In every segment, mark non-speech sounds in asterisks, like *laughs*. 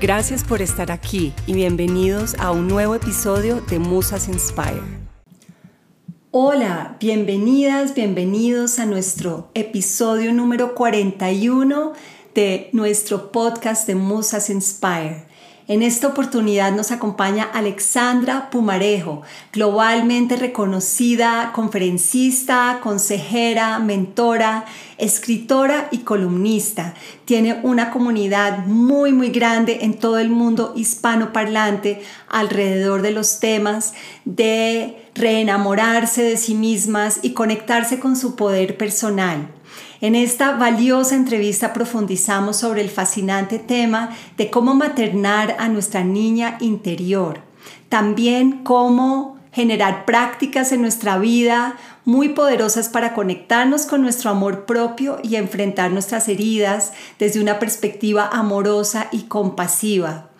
Gracias por estar aquí y bienvenidos a un nuevo episodio de Musas Inspire. Hola, bienvenidas, bienvenidos a nuestro episodio número 41 de nuestro podcast de Musas Inspire. En esta oportunidad nos acompaña Alexandra Pumarejo, globalmente reconocida conferencista, consejera, mentora, escritora y columnista. Tiene una comunidad muy muy grande en todo el mundo hispanoparlante alrededor de los temas de reenamorarse de sí mismas y conectarse con su poder personal. En esta valiosa entrevista profundizamos sobre el fascinante tema de cómo maternar a nuestra niña interior. También cómo generar prácticas en nuestra vida muy poderosas para conectarnos con nuestro amor propio y enfrentar nuestras heridas desde una perspectiva amorosa y compasiva.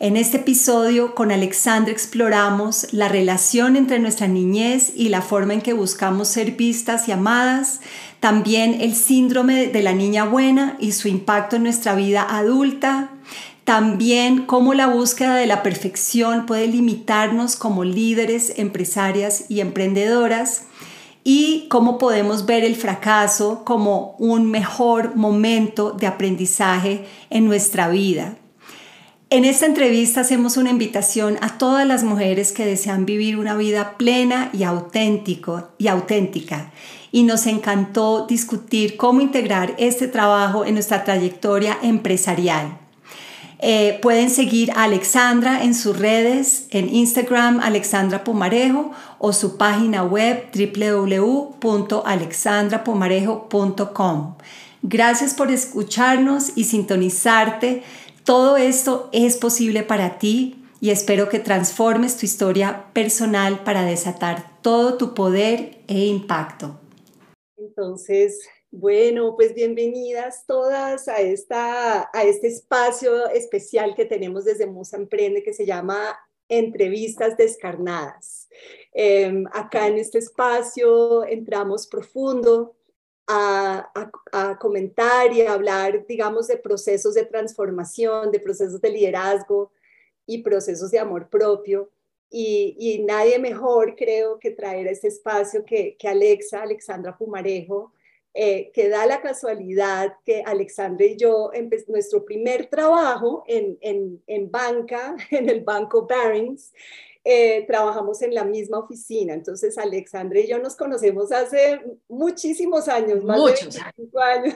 En este episodio con Alexandra exploramos la relación entre nuestra niñez y la forma en que buscamos ser vistas y amadas, también el síndrome de la niña buena y su impacto en nuestra vida adulta, también cómo la búsqueda de la perfección puede limitarnos como líderes, empresarias y emprendedoras y cómo podemos ver el fracaso como un mejor momento de aprendizaje en nuestra vida. En esta entrevista hacemos una invitación a todas las mujeres que desean vivir una vida plena y, auténtico, y auténtica. Y nos encantó discutir cómo integrar este trabajo en nuestra trayectoria empresarial. Eh, pueden seguir a Alexandra en sus redes, en Instagram Alexandra Pomarejo o su página web www.alexandrapomarejo.com. Gracias por escucharnos y sintonizarte todo esto es posible para ti y espero que transformes tu historia personal para desatar todo tu poder e impacto. Entonces, bueno, pues bienvenidas todas a, esta, a este espacio especial que tenemos desde Musa Emprende que se llama Entrevistas Descarnadas. Em, acá en este espacio entramos profundo a, comentar y a hablar, digamos, de procesos de transformación, de procesos de liderazgo y procesos de amor propio. Y, nadie mejor, creo, que traer a este espacio que, Alexa, Alexandra Pumarejo, eh, que da la casualidad que Alexandra y yo, nuestro primer trabajo en, en, en banca, *laughs* en el Banco Barings, eh, trabajamos en la misma oficina. Entonces, Alexandra y yo nos conocemos hace muchísimos años, más Muchos de 25 años.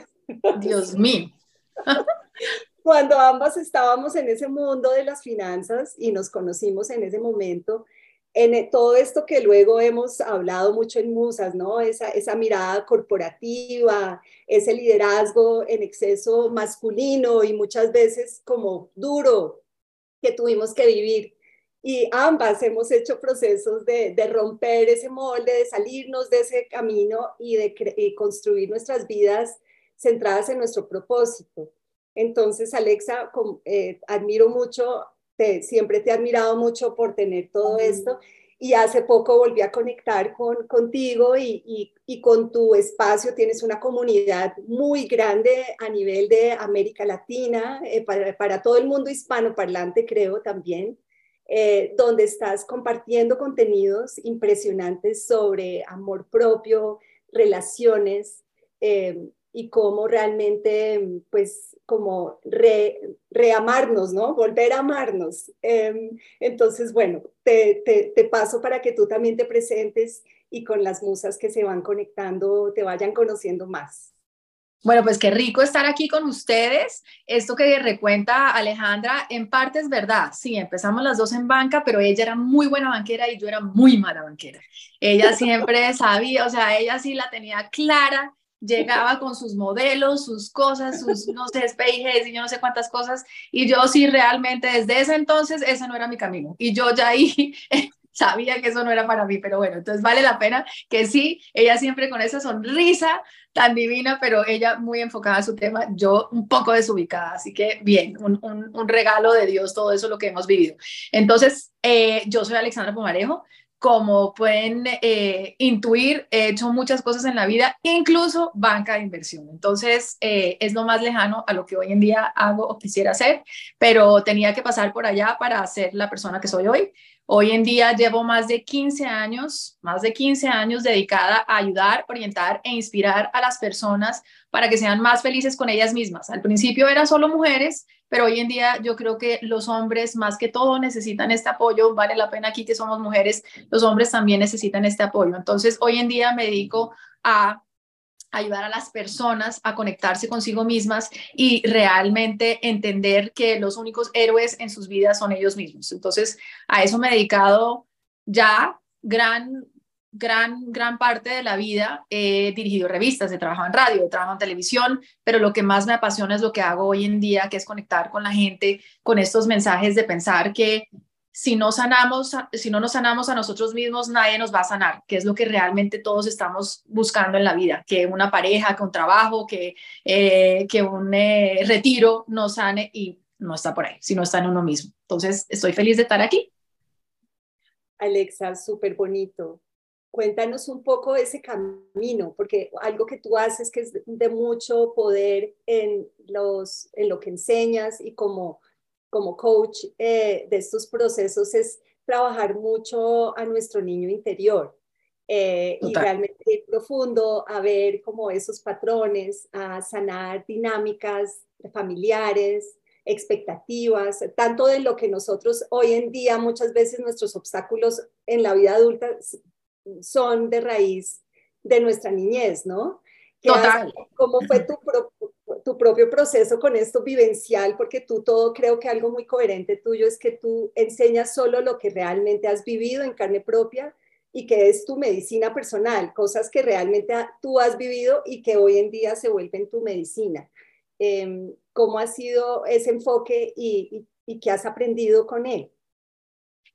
Dios mío. *laughs* Cuando ambas estábamos en ese mundo de las finanzas y nos conocimos en ese momento, en todo esto que luego hemos hablado mucho en Musas, ¿no? Esa, esa mirada corporativa, ese liderazgo en exceso masculino y muchas veces como duro que tuvimos que vivir y ambas hemos hecho procesos de, romper ese molde, de salirnos de ese camino y de construir nuestras vidas centradas en nuestro propósito. Entonces, Alexa, eh, admiro mucho, te, siempre te he admirado mucho por tener todo esto y hace poco volví a conectar con, contigo y, y, con tu espacio. Tienes una comunidad muy grande a nivel de América Latina, eh, para, para, todo el mundo hispanoparlante creo también, eh, donde estás compartiendo contenidos impresionantes sobre amor propio, relaciones. Eh, y cómo realmente, pues, como reamarnos, ¿no? Volver a amarnos. Em, entonces, bueno, te, te, paso para que tú también te presentes y con las musas que se van conectando te vayan conociendo más. Bueno, pues qué rico estar aquí con ustedes. Esto que recuenta Alejandra, en parte es verdad. Sí, empezamos las dos en banca, pero ella era muy buena banquera y yo era muy mala banquera. Ella *laughs* siempre sabía, o sea, ella sí la tenía clara llegaba con sus modelos, sus cosas, sus, no sé, espejes y yo no sé cuántas cosas, y yo sí realmente desde ese entonces ese no era mi camino, y yo ya ahí *laughs* sabía que eso no era para mí, pero bueno, entonces vale la pena que sí, ella siempre con esa sonrisa tan divina, pero ella muy enfocada a su tema, yo un poco desubicada, así que bien, un, un, regalo de Dios todo eso lo que hemos vivido. Entonces, eh, yo soy Alexandra Pomarejo, como pueden eh, intuir, he hecho muchas cosas en la vida, incluso banca de inversión. Entonces, eh, es lo más lejano a lo que hoy en día hago o quisiera hacer, pero tenía que pasar por allá para ser la persona que soy hoy. Hoy en día llevo más de 15 años, más de 15 años dedicada a ayudar, orientar e inspirar a las personas para que sean más felices con ellas mismas. Al principio eran solo mujeres, pero hoy en día yo creo que los hombres más que todo necesitan este apoyo, vale la pena aquí que somos mujeres, los hombres también necesitan este apoyo. Entonces, hoy en día me dedico a ayudar a las personas a conectarse consigo mismas y realmente entender que los únicos héroes en sus vidas son ellos mismos. Entonces, a eso me he dedicado ya gran gran, gran parte de la vida he dirigido revistas, he trabajado en radio, he trabajado en televisión, pero lo que más me apasiona es lo que hago hoy en día, que es conectar con la gente, con estos mensajes de pensar que si no sanamos, si no nos sanamos a nosotros mismos, nadie nos va a sanar, que es lo que realmente todos estamos buscando en la vida, que una pareja, que un trabajo, que, eh, que un eh, retiro nos sane y no está por ahí, si no está en uno mismo. Entonces, estoy feliz de estar aquí. Alexa, súper bonito. Cuéntanos un poco ese camino, porque algo que tú haces que es de mucho poder en, los, en lo que enseñas y como, como coach eh, de estos procesos es trabajar mucho a nuestro niño interior. Eh, y realmente ir profundo a ver como esos patrones, a sanar dinámicas familiares, expectativas, tanto de lo que nosotros hoy en día muchas veces nuestros obstáculos en la vida adulta son de raíz de nuestra niñez, ¿no? Total. ¿Cómo fue tu, tu propio proceso con esto vivencial? Porque tú todo, creo que algo muy coherente tuyo es que tú enseñas solo lo que realmente has vivido en carne propia y que es tu medicina personal, cosas que realmente tú has vivido y que hoy en día se vuelven tu medicina. Em, ¿Cómo ha sido ese enfoque y, qué has aprendido con él?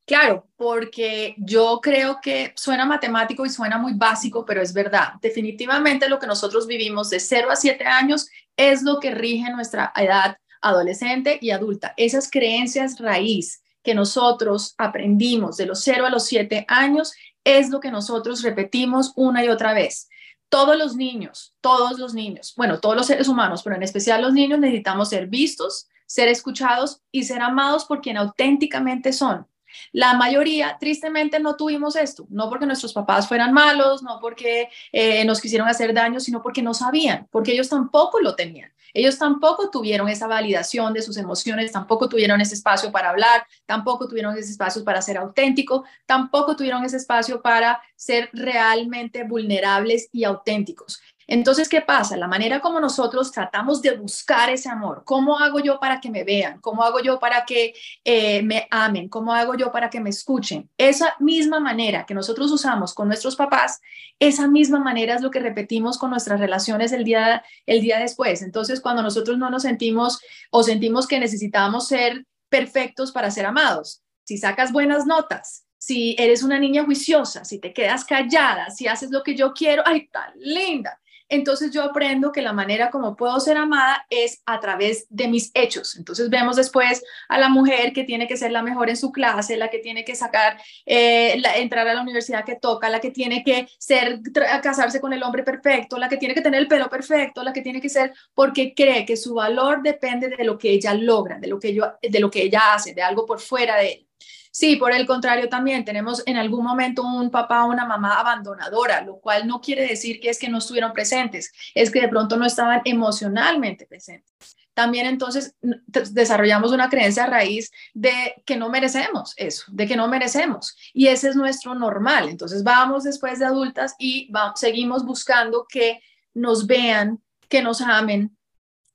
Claro, porque yo creo que suena matemático y suena muy básico, pero es verdad. Definitivamente lo que nosotros vivimos de 0 a 7 años es lo que rige nuestra edad adolescente y adulta. Esas creencias raíz que nosotros aprendimos de los 0 a los 7 años es lo que nosotros repetimos una y otra vez. Todos los niños, todos los niños, bueno, todos los seres humanos, pero en especial los niños necesitamos ser vistos, ser escuchados y ser amados por quien auténticamente son la mayoría, tristemente, no tuvimos esto, no porque nuestros papás fueran malos, no porque eh, nos quisieron hacer daño, sino porque no sabían, porque ellos tampoco lo tenían. Ellos tampoco tuvieron esa validación de sus emociones, tampoco tuvieron ese espacio para hablar, tampoco tuvieron ese espacio para ser auténtico, tampoco tuvieron ese espacio para ser realmente vulnerables y auténticos. Entonces, ¿qué pasa? La manera como nosotros tratamos de buscar ese amor, ¿cómo hago yo para que me vean? ¿Cómo hago yo para que eh, me amen? ¿Cómo hago yo para que me escuchen? Esa misma manera que nosotros usamos con nuestros papás, esa misma manera es lo que repetimos con nuestras relaciones el día, el día después. Entonces, cuando nosotros no nos sentimos o sentimos que necesitamos ser perfectos para ser amados, si sacas buenas notas, si eres una niña juiciosa, si te quedas callada, si haces lo que yo quiero, ay, tan linda entonces yo aprendo que la manera como puedo ser amada es a través de mis hechos. Entonces vemos después a la mujer que tiene que ser la mejor en su clase, la que tiene que sacar, eh, entrar a la universidad que toca, la que tiene que ser, casarse con el hombre perfecto, la que tiene que tener el pelo perfecto, la que tiene que ser, porque cree que su valor depende de lo que ella logra, de lo que, de lo que ella hace, de algo por fuera de ella. Sí, por el contrario, también tenemos en algún momento un papá o una mamá abandonadora, lo cual no quiere decir que es que no estuvieron presentes, es que de pronto no estaban emocionalmente presentes. También entonces desarrollamos una creencia a raíz de que no merecemos eso, de que no merecemos. Y ese es nuestro normal. Entonces vamos después de adultas y seguimos buscando que nos vean, que nos amen,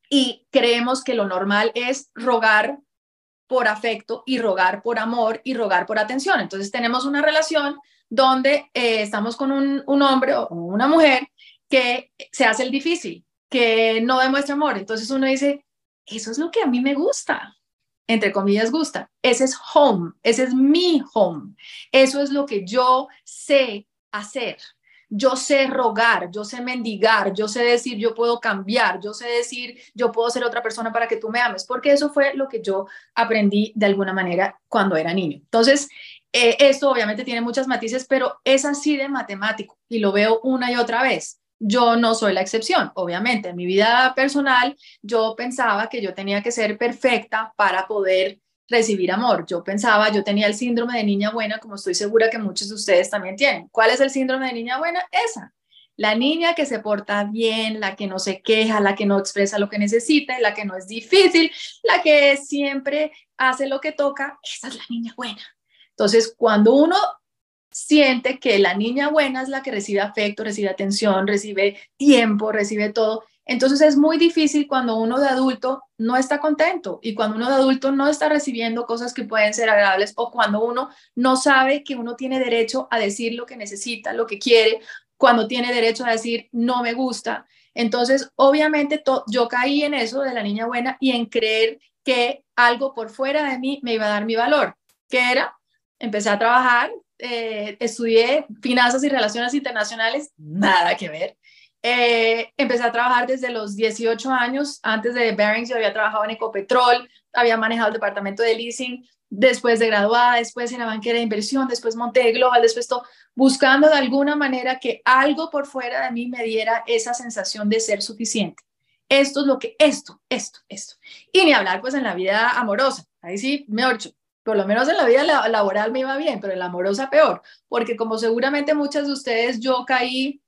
y creemos que lo normal es rogar por afecto y rogar por amor y rogar por atención. Entonces tenemos una relación donde eh, estamos con un, un, hombre o una mujer que se hace el difícil, que no demuestra amor. Entonces uno dice, eso es lo que a mí me gusta, entre comillas gusta. Ese es home, ese es mi home. Eso es lo que yo sé hacer yo sé rogar, yo sé mendigar, yo sé decir, yo puedo cambiar, yo sé decir, yo puedo ser otra persona para que tú me ames, porque eso fue lo que yo aprendí de alguna manera cuando era niño. Entonces, eh, esto obviamente tiene muchas matices, pero es así de matemático y lo veo una y otra vez. Yo no soy la excepción, obviamente. En mi vida personal, yo pensaba que yo tenía que ser perfecta para poder recibir amor. Yo pensaba, yo tenía el síndrome de niña buena, como estoy segura que muchos de ustedes también tienen. ¿Cuál es el síndrome de niña buena? Esa. La niña que se porta bien, la que no se queja, la que no expresa lo que necesita, la que no es difícil, la que siempre hace lo que toca, esa es la niña buena. Entonces, cuando uno siente que la niña buena es la que recibe afecto, recibe atención, recibe tiempo, recibe todo, entonces es muy difícil cuando uno de adulto no está contento y cuando uno de adulto no está recibiendo cosas que pueden ser agradables o cuando uno no sabe que uno tiene derecho a decir lo que necesita, lo que quiere, cuando tiene derecho a decir no me gusta. Entonces, obviamente yo caí en eso de la niña buena y en creer que algo por fuera de mí me iba a dar mi valor, que era, empecé a trabajar, eh, estudié finanzas y relaciones internacionales, nada que ver eh, empecé a trabajar desde los 18 años. Antes de Barings yo había trabajado en Ecopetrol, había manejado el departamento de leasing, después de graduada, después en la banquera de inversión, después monté Global, después todo, buscando de alguna manera que algo por fuera de mí me diera esa sensación de ser suficiente. Esto es lo que, esto, esto, esto. Y ni hablar pues en la vida amorosa. Ahí sí, me orcho. Por lo menos en la vida laboral me iba bien, pero en la amorosa peor, porque como seguramente muchas de ustedes, yo caí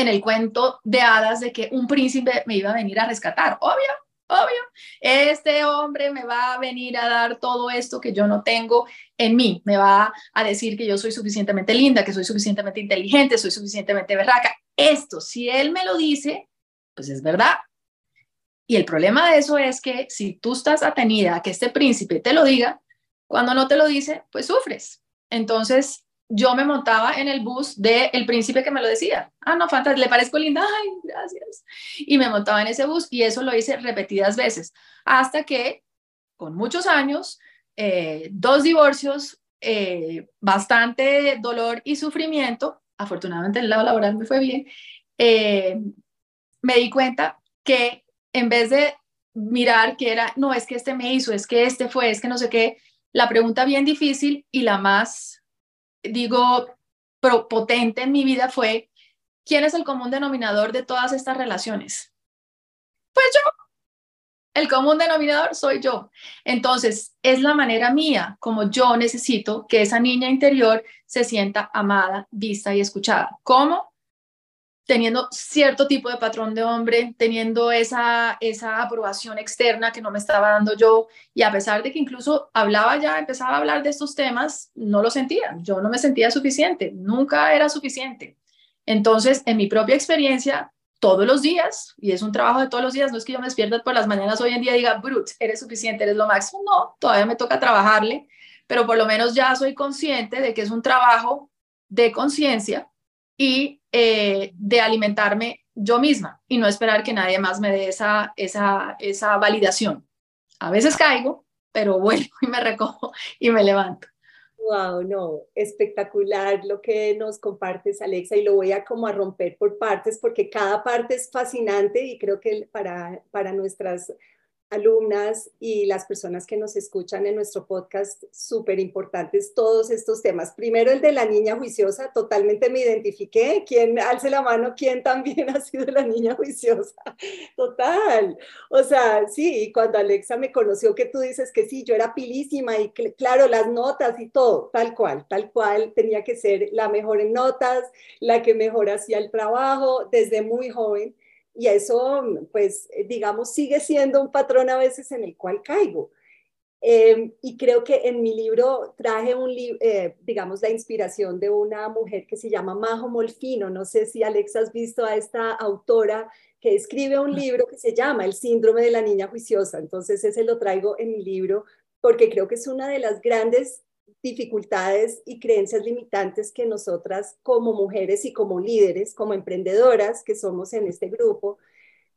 en el cuento de hadas de que un príncipe me iba a venir a rescatar. Obvio, obvio. Este hombre me va a venir a dar todo esto que yo no tengo en mí. Me va a decir que yo soy suficientemente linda, que soy suficientemente inteligente, soy suficientemente berraca. Esto, si él me lo dice, pues es verdad. Y el problema de eso es que si tú estás atenida a que este príncipe te lo diga, cuando no te lo dice, pues sufres. Entonces, yo me montaba en el bus del príncipe que me lo decía. Ah, no, fantástico, le parezco linda, ay, gracias. Y me montaba en ese bus y eso lo hice repetidas veces, hasta que con muchos años, eh, dos divorcios, eh, bastante dolor y sufrimiento, afortunadamente el lado laboral me fue bien, eh, me di cuenta que en vez de mirar que era, no, es que este me hizo, es que este fue, es que no sé qué, la pregunta bien difícil y la más digo, potente en mi vida fue, ¿quién es el común denominador de todas estas relaciones? Pues yo. El común denominador soy yo. Entonces, es la manera mía como yo necesito que esa niña interior se sienta amada, vista y escuchada. ¿Cómo? Teniendo cierto tipo de patrón de hombre, teniendo esa, esa aprobación externa que no me estaba dando yo, y a pesar de que incluso hablaba ya, empezaba a hablar de estos temas, no lo sentía, yo no me sentía suficiente, nunca era suficiente. Entonces, en mi propia experiencia, todos los días, y es un trabajo de todos los días, no es que yo me despierta por las mañanas hoy en día y diga, Brut, eres suficiente, eres lo máximo, no, todavía me toca trabajarle, pero por lo menos ya soy consciente de que es un trabajo de conciencia y eh, de alimentarme yo misma y no esperar que nadie más me dé esa, esa, esa validación. A veces caigo, pero vuelvo y me recojo y me levanto. Wow, no, espectacular lo que nos compartes, Alexa, y lo voy a como a romper por partes porque cada parte es fascinante y creo que para, para nuestras alumnas y las personas que nos escuchan en nuestro podcast, súper importantes todos estos temas. Primero el de la niña juiciosa, totalmente me identifiqué. ¿Quién alce la mano? ¿Quién también *laughs* ha sido la niña juiciosa? Total. O sea, sí, cuando Alexa me conoció que tú dices que sí, yo era pilísima y claro, las notas y todo, tal cual, tal cual, tenía que ser la mejor en notas, la que mejor hacía el trabajo desde muy joven y eso, pues, eh, digamos, sigue siendo un patrón a veces en el cual caigo. Em, y creo que en mi libro traje un eh, digamos, la inspiración de una mujer que se llama Majo Molfino. No sé si Alex has visto a esta autora que escribe un libro que se llama El síndrome de la niña juiciosa. Entonces ese lo traigo en mi libro porque creo que es una de las grandes dificultades y creencias limitantes que nosotras como mujeres y como líderes, como emprendedoras que somos en este grupo,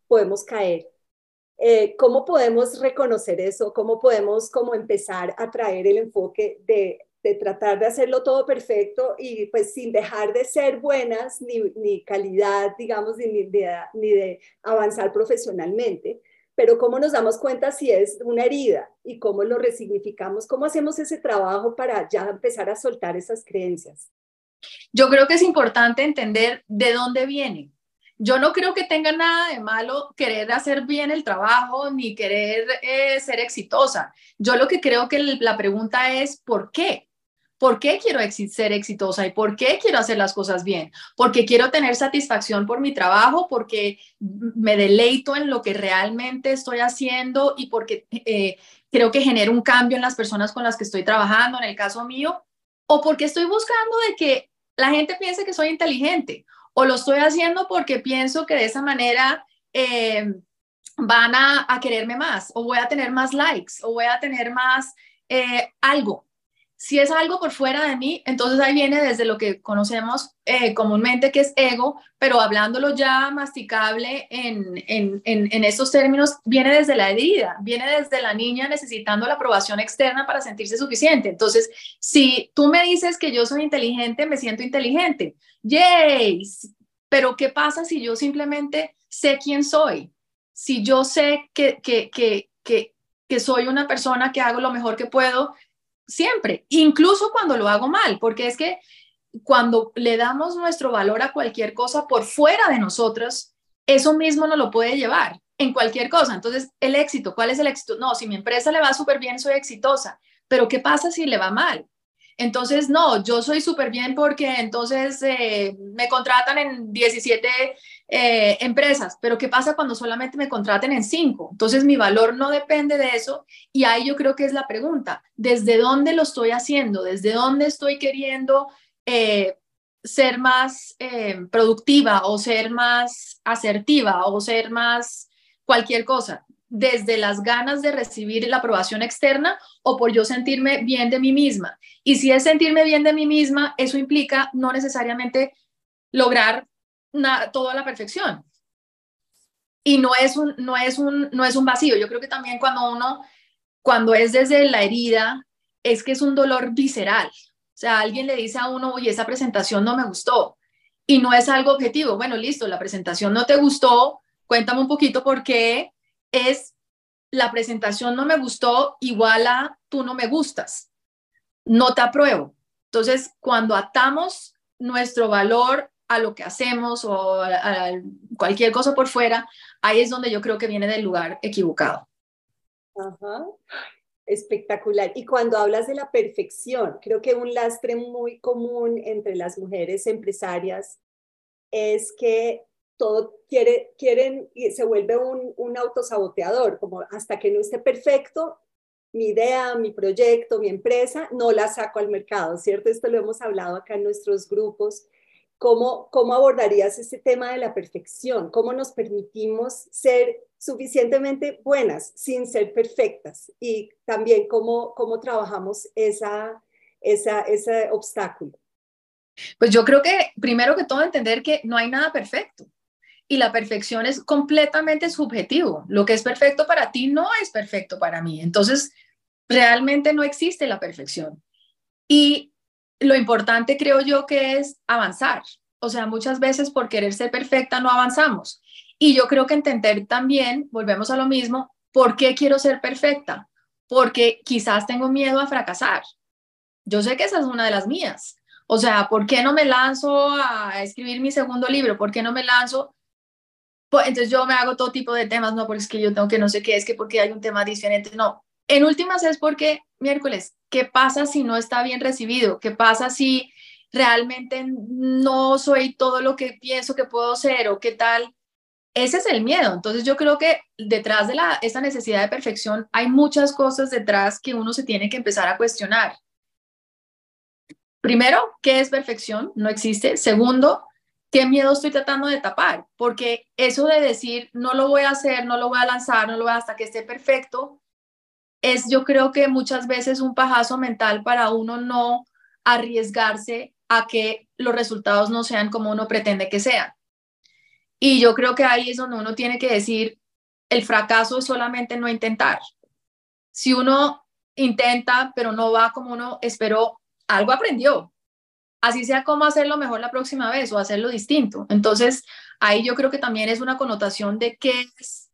podemos caer. Eh, ¿Cómo podemos reconocer eso? ¿Cómo podemos como empezar a traer el enfoque de, de tratar de hacerlo todo perfecto y pues sin dejar de ser buenas ni, ni calidad, digamos, ni ni de avanzar profesionalmente? Pero cómo nos damos cuenta si es una herida y cómo lo resignificamos, cómo hacemos ese trabajo para ya empezar a soltar esas creencias. Yo creo que es importante entender de dónde viene. Yo no creo que tenga nada de malo querer hacer bien el trabajo ni querer eh, ser exitosa. Yo lo que creo que la pregunta es, ¿por qué? ¿Por qué quiero ser exitosa y por qué quiero hacer las cosas bien? Porque quiero tener satisfacción por mi trabajo, porque me deleito en lo que realmente estoy haciendo y porque eh, creo que genero un cambio en las personas con las que estoy trabajando, en el caso mío, o porque estoy buscando de que la gente piense que soy inteligente, o lo estoy haciendo porque pienso que de esa manera eh, van a, quererme más, o voy a tener más likes, o voy a tener más eh, algo. Si es algo por fuera de mí, entonces ahí viene desde lo que conocemos eh, comúnmente que es ego, pero hablándolo ya masticable en, en, en, estos términos, viene desde la herida, viene desde la niña necesitando la aprobación externa para sentirse suficiente. Entonces, si tú me dices que yo soy inteligente, me siento inteligente. ¡Yay! Pero ¿qué pasa si yo simplemente sé quién soy? Si yo sé que, que, que, que, que soy una persona que hago lo mejor que puedo siempre, incluso cuando lo hago mal, porque es que cuando le damos nuestro valor a cualquier cosa por fuera de nosotros, eso mismo no lo puede llevar en cualquier cosa. Entonces, el éxito, ¿cuál es el éxito? No, si mi empresa le va súper bien, soy exitosa, pero ¿qué pasa si le va mal? Entonces, no, yo soy súper bien porque entonces eh, me contratan en 17 eh, empresas, pero ¿qué pasa cuando solamente me contraten en 5? Entonces, mi valor no depende de eso y ahí yo creo que es la pregunta, ¿desde dónde lo estoy haciendo? ¿Desde dónde estoy queriendo eh, ser más productiva o ser más asertiva o ser más cualquier cosa? desde las ganas de recibir la aprobación externa o por yo sentirme bien de mí misma. Y si es sentirme bien de mí misma, eso implica no necesariamente lograr toda la perfección. Y no es, un, no, es un, no es un vacío. Yo creo que también cuando uno, cuando es desde la herida, es que es un dolor visceral. O sea, alguien le dice a uno, oye, esa presentación no me gustó. Y no es algo objetivo. Bueno, listo, la presentación no te gustó. Cuéntame un poquito por qué es la presentación no me gustó igual a tú no me gustas, no te apruebo. Entonces, cuando atamos nuestro valor a lo que hacemos o cualquier cosa por fuera, ahí es donde yo creo que viene del lugar equivocado. Ajá. Espectacular. Y cuando hablas de la perfección, creo que un lastre muy común entre las mujeres empresarias es que todo quiere, quieren y se vuelve un, un autosaboteador, como hasta que no esté perfecto, mi idea, mi proyecto, mi empresa, no la saco al mercado, ¿cierto? Esto lo hemos hablado acá en nuestros grupos. ¿Cómo, abordarías ese tema de la perfección? ¿Cómo nos permitimos ser suficientemente buenas sin ser perfectas? Y también cómo, cómo trabajamos esa, esa, ese obstáculo. Pues yo creo que primero que todo entender que no hay nada perfecto y la perfección es completamente subjetivo. Lo que es perfecto para ti no es perfecto para mí. Entonces, realmente no existe la perfección. Y lo importante creo yo que es avanzar. O sea, muchas veces por querer ser perfecta no avanzamos. Y yo creo que entender también, volvemos a lo mismo, ¿por qué quiero ser perfecta? Porque quizás tengo miedo a fracasar. Yo sé que esa es una de las mías. O sea, ¿por qué no me lanzo a escribir mi segundo libro? ¿Por qué no me lanzo? Pues, entonces yo me hago todo tipo de temas, no, porque es que yo tengo que no sé qué, es que porque hay un tema diferente, no. En últimas es porque, miércoles, ¿qué pasa si no está bien recibido? ¿Qué pasa si realmente no soy todo lo que pienso que puedo ser o qué tal? Ese es el miedo. Entonces yo creo que detrás de la, esa necesidad de perfección hay muchas cosas detrás que uno se tiene que empezar a cuestionar. Primero, ¿qué es perfección? No existe. Segundo, ¿qué miedo estoy tratando de tapar? Porque eso de decir, no lo voy a hacer, no lo voy a lanzar, no lo voy a hasta que esté perfecto, es yo creo que muchas veces un pajazo mental para uno no arriesgarse a que los resultados no sean como uno pretende que sean. Y yo creo que ahí es donde uno tiene que decir, el fracaso es solamente no intentar. Si uno intenta, pero no va como uno esperó, algo aprendió. Así sea cómo hacerlo mejor la próxima vez o hacerlo distinto. Entonces, ahí yo creo que también es una connotación de qué es,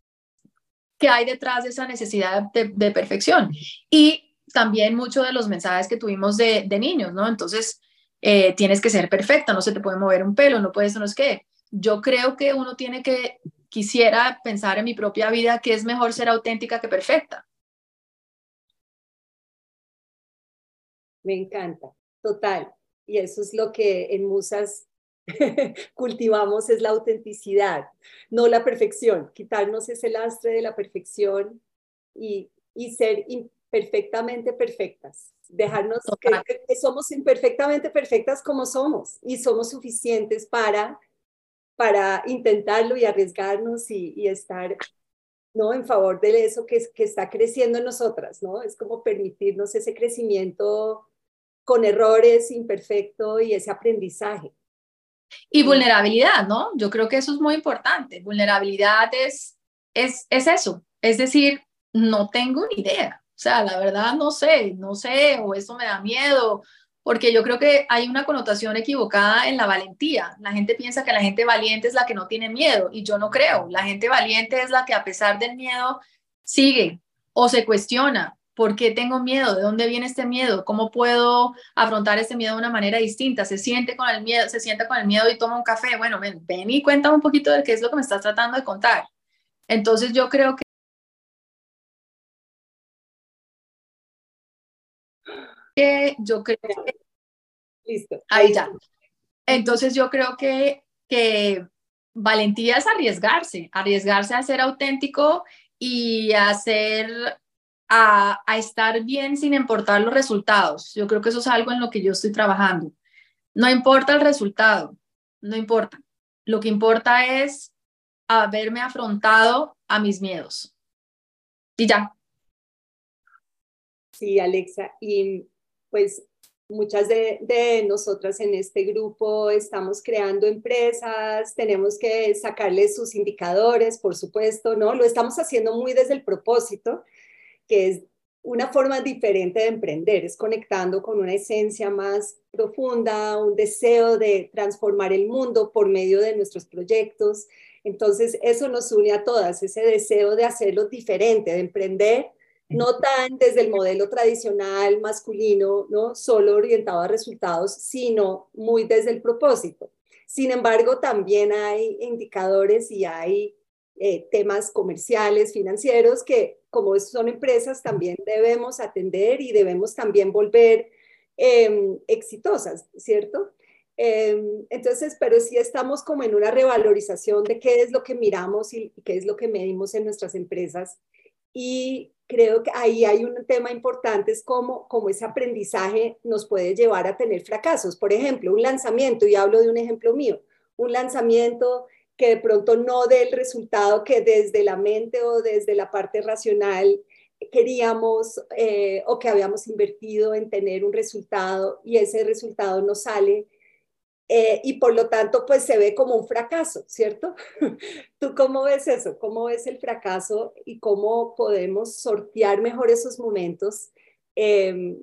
qué hay detrás de esa necesidad de, perfección. Y también muchos de los mensajes que tuvimos de, niños, ¿no? Entonces, eh, tienes que ser perfecta, no se te puede mover un pelo, no puedes, no es que yo creo que uno tiene que, quisiera pensar en mi propia vida que es mejor ser auténtica que perfecta. Me encanta, total. Y eso es lo que en Musas *laughs* cultivamos, es la autenticidad, no la perfección, quitarnos ese lastre de la perfección y, y ser imperfectamente perfectas, dejarnos que, que somos imperfectamente perfectas como somos y somos suficientes para para intentarlo y arriesgarnos y, estar ¿no? en favor de eso que, que está creciendo en nosotras, ¿no? Es como permitirnos ese crecimiento con errores, imperfecto y ese aprendizaje. Y vulnerabilidad, ¿no? Yo creo que eso es muy importante. Vulnerabilidad es, es, es eso, es decir, no tengo ni idea. O sea, la verdad no sé, no sé, o eso me da miedo, porque yo creo que hay una connotación equivocada en la valentía. La gente piensa que la gente valiente es la que no tiene miedo y yo no creo. La gente valiente es la que a pesar del miedo sigue o se cuestiona. ¿Por qué tengo miedo? ¿De dónde viene este miedo? ¿Cómo puedo afrontar este miedo de una manera distinta? Se siente con el miedo, se sienta con el miedo y toma un café. Bueno, ven, ven y cuéntame un poquito de qué es lo que me estás tratando de contar. Entonces yo creo que yo creo que... Listo. Ahí ya. Entonces yo creo que, que valentía es arriesgarse, arriesgarse a ser auténtico y a, a, estar bien sin importar los resultados. Yo creo que eso es algo en lo que yo estoy trabajando. No importa el resultado, no importa. Lo que importa es haberme afrontado a mis miedos. Y ya. Sí, Alexa. Y pues muchas de, nosotras en este grupo estamos creando empresas, tenemos que sacarles sus indicadores, por supuesto, ¿no? Lo estamos haciendo muy desde el propósito, que es una forma diferente de emprender, es conectando con una esencia más profunda, un deseo de transformar el mundo por medio de nuestros proyectos. Entonces, eso nos une a todas, ese deseo de hacerlo diferente, de emprender no tan desde el modelo tradicional masculino, ¿no? solo orientado a resultados, sino muy desde el propósito. Sin embargo, también hay indicadores y hay eh, temas comerciales, financieros, que como son empresas también debemos atender y debemos también volver em, exitosas, ¿cierto? Em, entonces, pero sí estamos como en una revalorización de qué es lo que miramos y qué es lo que medimos en nuestras empresas. Y creo que ahí hay un tema importante, es cómo, cómo ese aprendizaje nos puede llevar a tener fracasos. Por ejemplo, un lanzamiento, y hablo de un ejemplo mío, un lanzamiento que de pronto no dé el resultado que desde la mente o desde la parte racional queríamos eh, o que habíamos invertido en tener un resultado y ese resultado no sale eh, y por lo tanto pues se ve como un fracaso, ¿cierto? *laughs* ¿Tú cómo ves eso? ¿Cómo ves el fracaso y cómo podemos sortear mejor esos momentos em,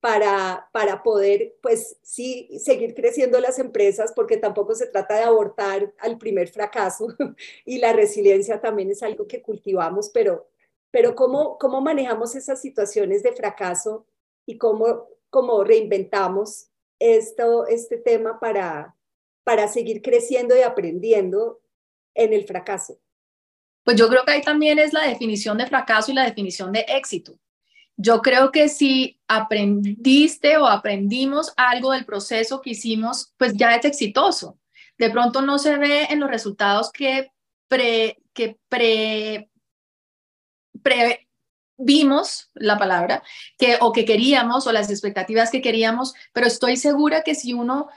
para, para poder, pues sí, seguir creciendo las empresas, porque tampoco se trata de abortar al primer fracaso *laughs* y la resiliencia también es algo que cultivamos, pero, pero ¿cómo, cómo manejamos esas situaciones de fracaso y cómo, cómo reinventamos esto, este tema para, para seguir creciendo y aprendiendo en el fracaso? Pues yo creo que ahí también es la definición de fracaso y la definición de éxito. Yo creo que si aprendiste o aprendimos algo del proceso que hicimos, pues ya es exitoso. De pronto no se ve en los resultados que pre, que pre, vimos la palabra que o que queríamos o las expectativas que queríamos, pero estoy segura que si uno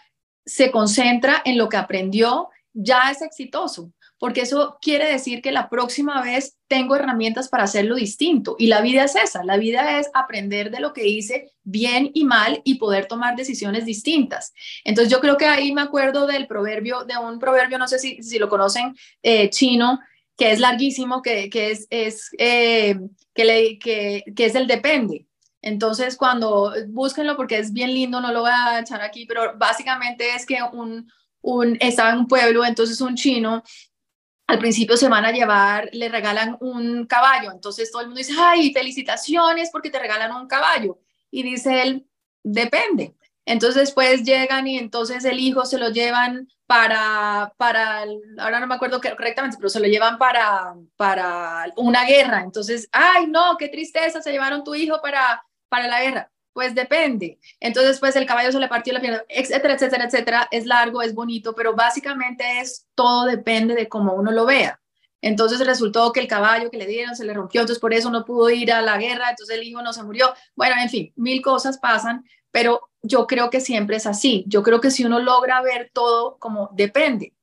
se concentra en lo que aprendió, ya es exitoso porque eso quiere decir que la próxima vez tengo herramientas para hacerlo distinto. Y la vida es esa, la vida es aprender de lo que hice bien y mal y poder tomar decisiones distintas. Entonces yo creo que ahí me acuerdo del proverbio, de un proverbio, no sé si, si lo conocen, eh, chino, que es larguísimo, que, que es, es eh, que, le, que, que es el depende. Entonces, cuando búsquenlo porque es bien lindo, no lo voy a echar aquí, pero básicamente es que un, un, estaba en un pueblo, entonces un chino al principio se van a llevar, le regalan un caballo, entonces todo el mundo dice, ay, felicitaciones porque te regalan un caballo. Y dice él, depende. Entonces después llegan y entonces el hijo se lo llevan para, para, ahora no me acuerdo correctamente, pero se lo llevan para, para una guerra. Entonces, ay, no, qué tristeza, se llevaron tu hijo para, para la guerra. Pues depende. Entonces, pues el caballo se le partió la pierna, etcétera, etcétera, etcétera. Es largo, es bonito, pero básicamente es todo depende de cómo uno lo vea. Entonces resultó que el caballo que le dieron se le rompió, entonces por eso no pudo ir a la guerra, entonces el hijo no se murió. Bueno, en fin, mil cosas pasan, pero yo creo que siempre es así. Yo creo que si uno logra ver todo como depende,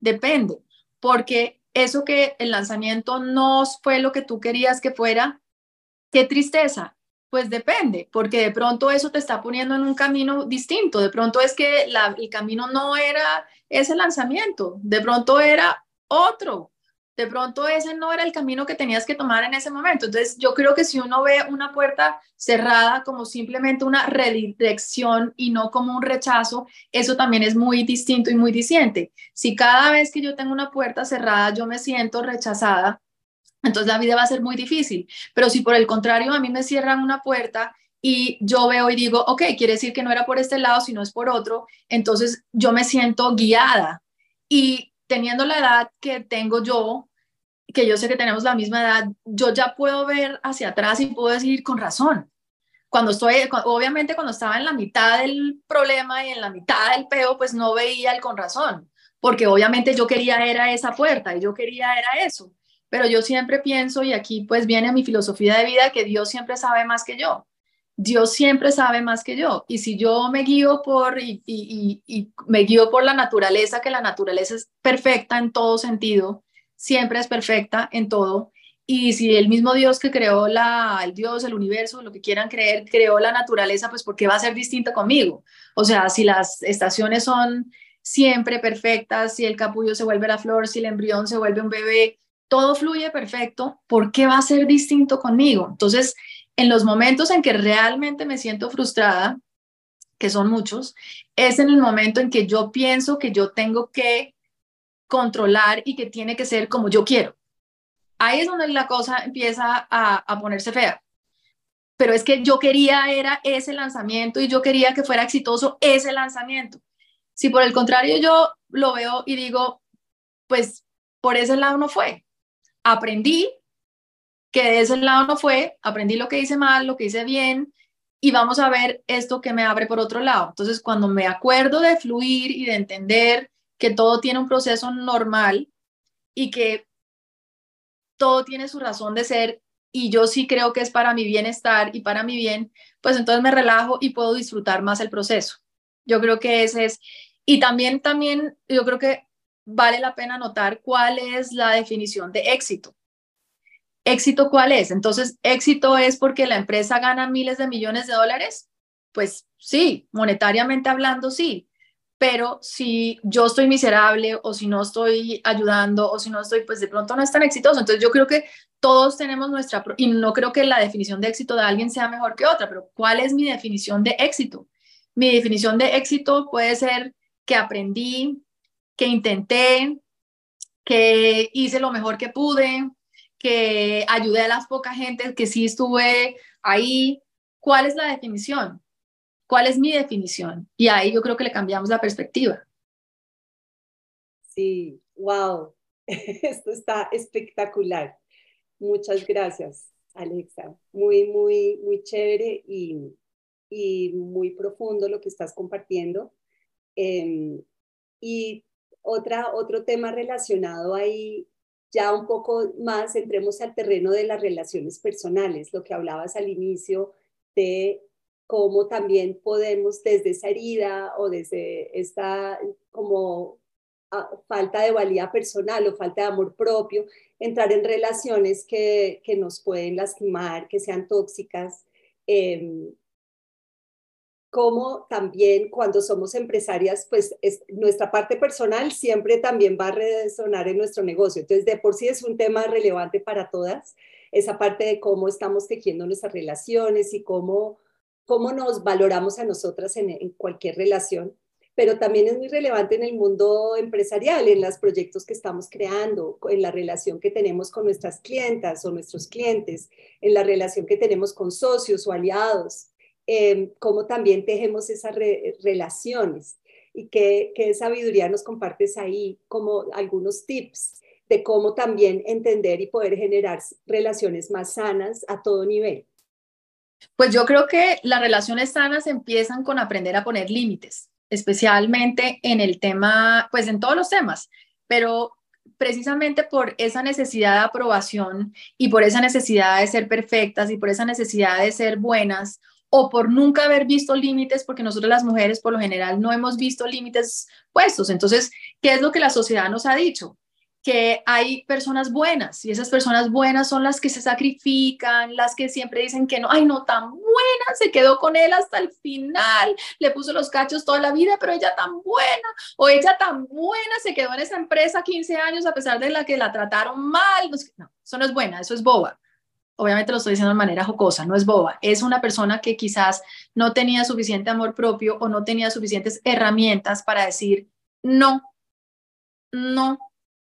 depende, porque eso que el lanzamiento no fue lo que tú querías que fuera, qué tristeza, pues depende, porque de pronto eso te está poniendo en un camino distinto. De pronto es que el camino no era ese lanzamiento, de pronto era otro. De pronto ese no era el camino que tenías que tomar en ese momento. Entonces yo creo que si uno ve una puerta cerrada como simplemente una redirección y no como un rechazo, eso también es muy distinto y muy diciente. Si cada vez que yo tengo una puerta cerrada yo me siento rechazada, entonces la vida va a ser muy difícil. Pero si por el contrario a mí me cierran una puerta y yo veo y digo, ok, quiere decir que no era por este lado, sino es por otro, entonces yo me siento guiada. Y teniendo la edad que tengo yo, que yo sé que tenemos la misma edad, yo ya puedo ver hacia atrás y puedo decir con razón. Cuando estoy, obviamente cuando estaba en la mitad del problema y en la mitad del peo, pues no veía el con razón, porque obviamente yo quería era esa puerta y yo quería era eso pero yo siempre pienso, y aquí pues viene mi filosofía de vida, que Dios siempre sabe más que yo. Dios siempre sabe más que yo. Y si yo me guío por, y, me guío por la naturaleza, que la naturaleza es perfecta en todo sentido, siempre es perfecta en todo. Y si el mismo Dios que creó la, el Dios, el universo, lo que quieran creer, creó la naturaleza, pues ¿por qué va a ser distinto conmigo? O sea, si las estaciones son siempre perfectas, si el capullo se vuelve la flor, si el embrión se vuelve un bebé, todo fluye perfecto, ¿por qué va a ser distinto conmigo? Entonces, en los momentos en que realmente me siento frustrada, que son muchos, es en el momento en que yo pienso que yo tengo que controlar y que tiene que ser como yo quiero. Ahí es donde la cosa empieza a, a ponerse fea. Pero es que yo quería era ese lanzamiento y yo quería que fuera exitoso ese lanzamiento. Si por el contrario yo lo veo y digo, pues por ese lado no fue, aprendí que de ese lado no fue, aprendí lo que hice mal, lo que hice bien, y vamos a ver esto que me abre por otro lado. Entonces, cuando me acuerdo de fluir y de entender que todo tiene un proceso normal y que todo tiene su razón de ser y yo sí creo que es para mi bienestar y para mi bien, pues entonces me relajo y puedo disfrutar más el proceso. Yo creo que ese es, y también, también, yo creo que vale la pena notar cuál es la definición de éxito. ¿Éxito cuál es? Entonces, ¿éxito es porque la empresa gana miles de millones de dólares? Pues sí, monetariamente hablando, sí. pero si yo estoy miserable o si no estoy ayudando o si no estoy, pues de pronto no es tan exitoso. Entonces yo creo que todos tenemos nuestra, y no creo que la definición de éxito de alguien sea mejor que otra, pero ¿cuál es mi definición de éxito? Mi definición de éxito puede ser que aprendí, que intenté, que hice lo mejor que pude, que ayudé a las pocas gente, que sí estuve ahí. ¿Cuál es la definición? ¿Cuál es mi definición? Y ahí yo creo que le cambiamos la perspectiva. Sí, wow, *laughs* esto está espectacular. Muchas gracias, Alexa. Muy, muy, muy chévere y, y muy profundo lo que estás compartiendo. Em, y otra, otro tema relacionado ahí, ya un poco más, entremos al terreno de las relaciones personales, lo que hablabas al inicio de cómo también podemos desde esa herida o desde esta como ah, falta de valía personal o falta de amor propio, entrar en relaciones que, que nos pueden lastimar, que sean tóxicas. Eh, como también cuando somos empresarias, pues nuestra parte personal siempre también va a resonar en nuestro negocio. Entonces, de por sí es un tema relevante para todas, esa parte de cómo estamos tejiendo nuestras relaciones y cómo cómo nos valoramos a nosotras en, cualquier relación, pero también es muy relevante en el mundo empresarial, en los proyectos que estamos creando, en la relación que tenemos con nuestras clientas o nuestros clientes, en la relación que tenemos con socios o aliados, eh, cómo también tejemos esas relaciones y qué, qué sabiduría nos compartes ahí, como algunos tips de cómo también entender y poder generar relaciones más sanas a todo nivel. Pues yo creo que las relaciones sanas empiezan con aprender a poner límites, especialmente en el tema, pues en todos los temas, pero precisamente por esa necesidad de aprobación y por esa necesidad de ser perfectas y por esa necesidad de ser buenas o por nunca haber visto límites, porque nosotros las mujeres por lo general no hemos visto límites puestos. Entonces, ¿qué es lo que la sociedad nos ha dicho? que hay personas buenas y esas personas buenas son las que se sacrifican, las que siempre dicen que no, ay, no tan buena, se quedó con él hasta el final, le puso los cachos toda la vida, pero ella tan buena, o ella tan buena, se quedó en esa empresa 15 años a pesar de la que la trataron mal. No, eso no es buena, eso es boba. Obviamente lo estoy diciendo de manera jocosa, no es boba, es una persona que quizás no tenía suficiente amor propio o no tenía suficientes herramientas para decir no, no,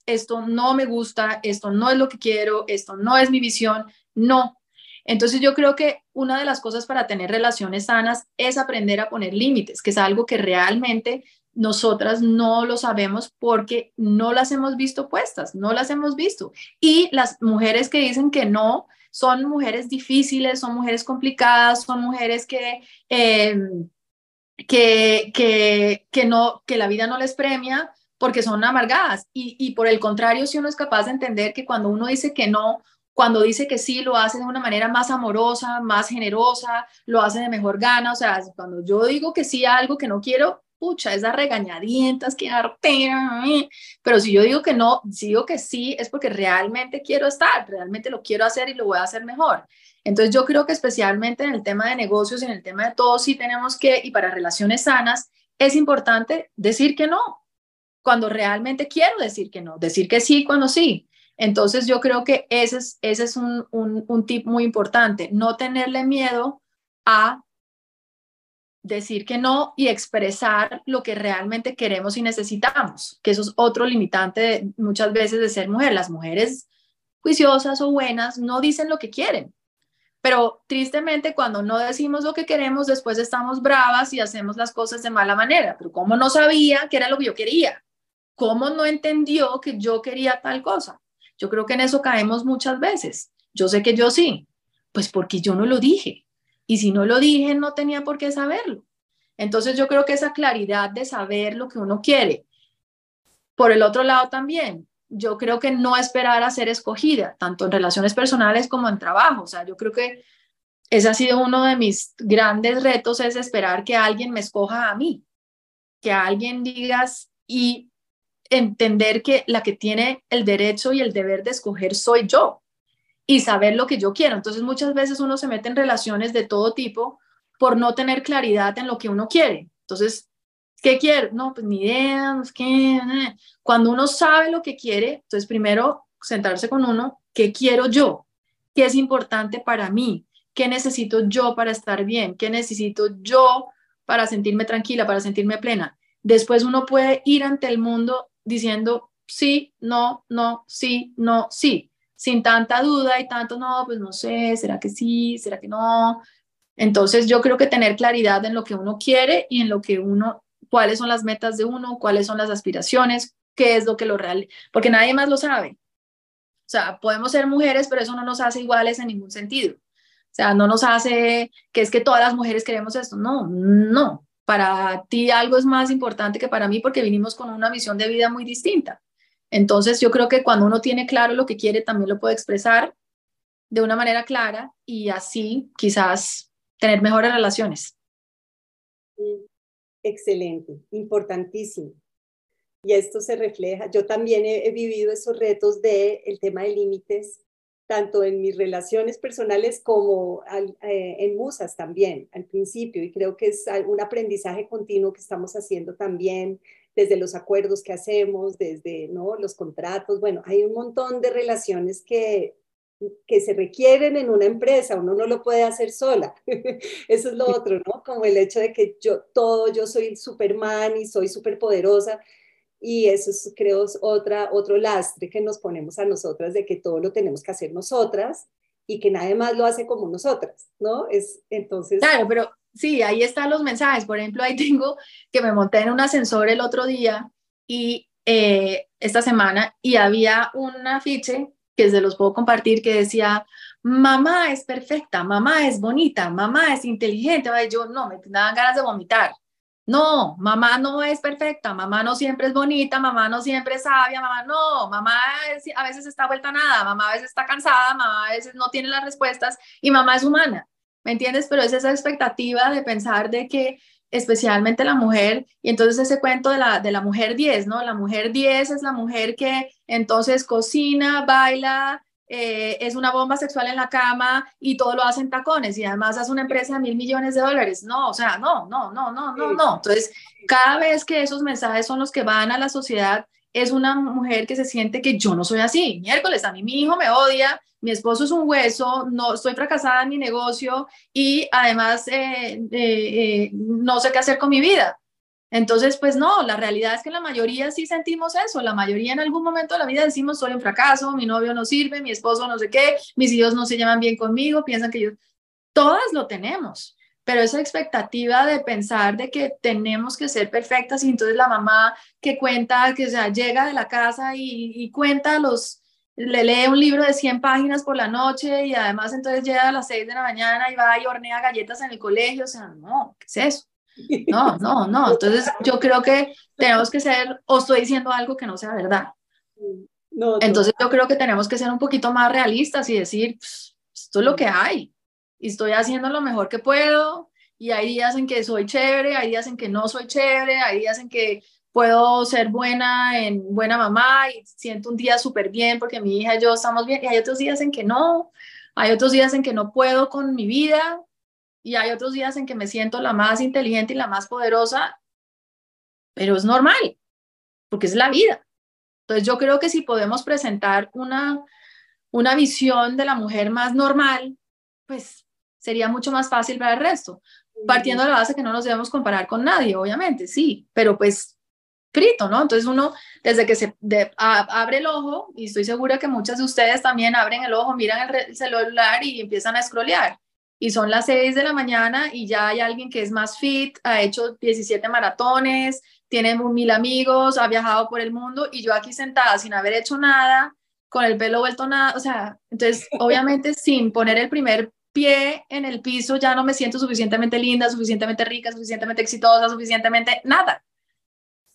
esto no me gusta, esto no es lo que quiero, esto no es mi visión, no. Entonces yo creo que una de las cosas para tener relaciones sanas es aprender a poner límites, que es algo que realmente nosotras no lo sabemos porque no las hemos visto puestas, no las hemos visto. Y las mujeres que dicen que no son mujeres difíciles, son mujeres complicadas, son mujeres que, em, que, que, que, no, que la vida no les premia porque son amargadas. Y, por el contrario, si uno es capaz de entender que cuando uno dice que no, cuando dice que sí, lo hace de una manera más amorosa, más generosa, lo hace de mejor gana. O sea, cuando yo digo que sí a algo que no quiero, pucha, esas regañadientas, que artera. Pero si yo digo que no, si digo que sí, es porque realmente quiero estar, realmente lo quiero hacer y lo voy a hacer mejor. Entonces yo creo que especialmente en el tema de negocios, en el tema de todo, sí tenemos que, y para relaciones sanas, es importante decir que no, cuando realmente quiero decir que no, decir que sí cuando sí. Entonces yo creo que ese es, ese es un, un, tip muy importante, no tenerle miedo a decir que no y expresar lo que realmente queremos y necesitamos, que eso es otro limitante muchas veces de ser mujer. Las mujeres juiciosas o buenas no dicen lo que quieren, pero tristemente cuando no decimos lo que queremos, después estamos bravas y hacemos las cosas de mala manera. Pero como no sabía que era lo que yo quería, ¿Cómo no entendió que yo quería tal cosa? Yo creo que en eso caemos muchas veces. Yo sé que yo sí, pues porque yo no lo dije. Y si no lo dije, no tenía por qué saberlo. Entonces yo creo que esa claridad de saber lo que uno quiere. Por el otro lado también, yo creo que no esperar a ser escogida, tanto en relaciones personales como en trabajo. O sea, yo creo que ese ha sido uno de mis grandes retos, es esperar que alguien me escoja a mí, que alguien digas, y entender que la que tiene el derecho y el deber de escoger soy yo y saber lo que yo quiero. Entonces muchas veces uno se mete en relaciones de todo tipo por no tener claridad en lo que uno quiere. Entonces ¿Qué quiero? No, pues ni idea, no qué. Cuando uno sabe lo que quiere, entonces primero sentarse con uno, ¿qué quiero yo? ¿Qué es importante para mí? ¿Qué necesito yo para estar bien? ¿Qué necesito yo para sentirme tranquila, para sentirme plena? Después uno puede ir ante el mundo diciendo sí, no, no, sí, no, sí, sin tanta duda y tanto, no, pues no sé, ¿será que sí? ¿Será que no? Entonces yo creo que tener claridad en lo que uno quiere y en lo que uno cuáles son las metas de uno, cuáles son las aspiraciones, qué es lo que lo real, porque nadie más lo sabe. O sea, podemos ser mujeres, pero eso no nos hace iguales en ningún sentido. O sea, no nos hace que es que todas las mujeres queremos esto. No, no. Para ti algo es más importante que para mí porque vinimos con una visión de vida muy distinta. Entonces, yo creo que cuando uno tiene claro lo que quiere, también lo puede expresar de una manera clara y así quizás tener mejores relaciones. Excelente, importantísimo. Y esto se refleja, yo también he, vivido esos retos del el tema de límites, tanto en mis relaciones personales como eh, en musas también, al principio, y creo que es un aprendizaje continuo que estamos haciendo también desde los acuerdos que hacemos, desde ¿no? los contratos, bueno, hay un montón de relaciones que que se requieren en una empresa, uno no lo puede hacer sola. *laughs* Eso es lo otro, ¿no? Como el hecho de que yo todo, yo soy Superman y soy superpoderosa. Y eso es, creo, otra, otro lastre que nos ponemos a nosotras de que todo lo tenemos que hacer nosotras y que nadie más lo hace como nosotras, ¿no? Es entonces... Claro, pero sí, ahí están los mensajes. Por ejemplo, ahí *laughs* tengo que me monté en un ascensor el otro día y eh, esta semana y había un afiche que se los puedo compartir, que decía, mamá es perfecta, mamá es bonita, mamá es inteligente. Yo no, me daban ganas de vomitar. No, mamá no es perfecta, mamá no siempre es bonita, mamá no siempre es sabia, mamá no, mamá a veces está vuelta a nada, mamá a veces está cansada, mamá a veces no tiene las respuestas y mamá es humana, ¿me entiendes? Pero es esa expectativa de pensar de que especialmente la mujer, y entonces ese cuento de la, de la mujer 10, ¿no? La mujer 10 es la mujer que entonces cocina, baila, eh, es una bomba sexual en la cama y todo lo hace en tacones y además hace una empresa de mil millones de dólares. No, o sea, no, no, no, no, no, no. Entonces, cada vez que esos mensajes son los que van a la sociedad, es una mujer que se siente que yo no soy así. Miércoles, a mí mi hijo me odia, mi esposo es un hueso, no estoy fracasada en mi negocio y además eh, eh, no sé qué hacer con mi vida. Entonces, pues no, la realidad es que la mayoría sí sentimos eso, la mayoría en algún momento de la vida decimos soy un fracaso, mi novio no sirve, mi esposo no sé qué, mis hijos no se llevan bien conmigo, piensan que yo, todas lo tenemos, pero esa expectativa de pensar de que tenemos que ser perfectas y entonces la mamá que cuenta, que sea, llega de la casa y, y cuenta los le lee un libro de 100 páginas por la noche y además entonces llega a las 6 de la mañana y va y hornea galletas en el colegio, o sea, no, ¿qué es eso? No, no, no, entonces yo creo que tenemos que ser, o estoy diciendo algo que no sea verdad. Entonces yo creo que tenemos que ser un poquito más realistas y decir, pues, esto es lo que hay y estoy haciendo lo mejor que puedo y hay días en que soy chévere, hay días en que no soy chévere, hay días en que puedo ser buena en buena mamá y siento un día súper bien porque mi hija y yo estamos bien y hay otros días en que no, hay otros días en que no puedo con mi vida y hay otros días en que me siento la más inteligente y la más poderosa, pero es normal porque es la vida. Entonces yo creo que si podemos presentar una, una visión de la mujer más normal, pues sería mucho más fácil para el resto. Partiendo de la base que no nos debemos comparar con nadie, obviamente, sí, pero pues frito, ¿no? Entonces uno, desde que se abre el ojo, y estoy segura que muchas de ustedes también abren el ojo, miran el, celular y empiezan a scrollear. Y son las 6 de la mañana y ya hay alguien que es más fit, ha hecho 17 maratones, tiene mil amigos, ha viajado por el mundo y yo aquí sentada sin haber hecho nada, con el pelo vuelto nada, o sea, entonces *laughs* obviamente sin poner el primer pie en el piso ya no me siento suficientemente linda, suficientemente rica, suficientemente exitosa, suficientemente nada.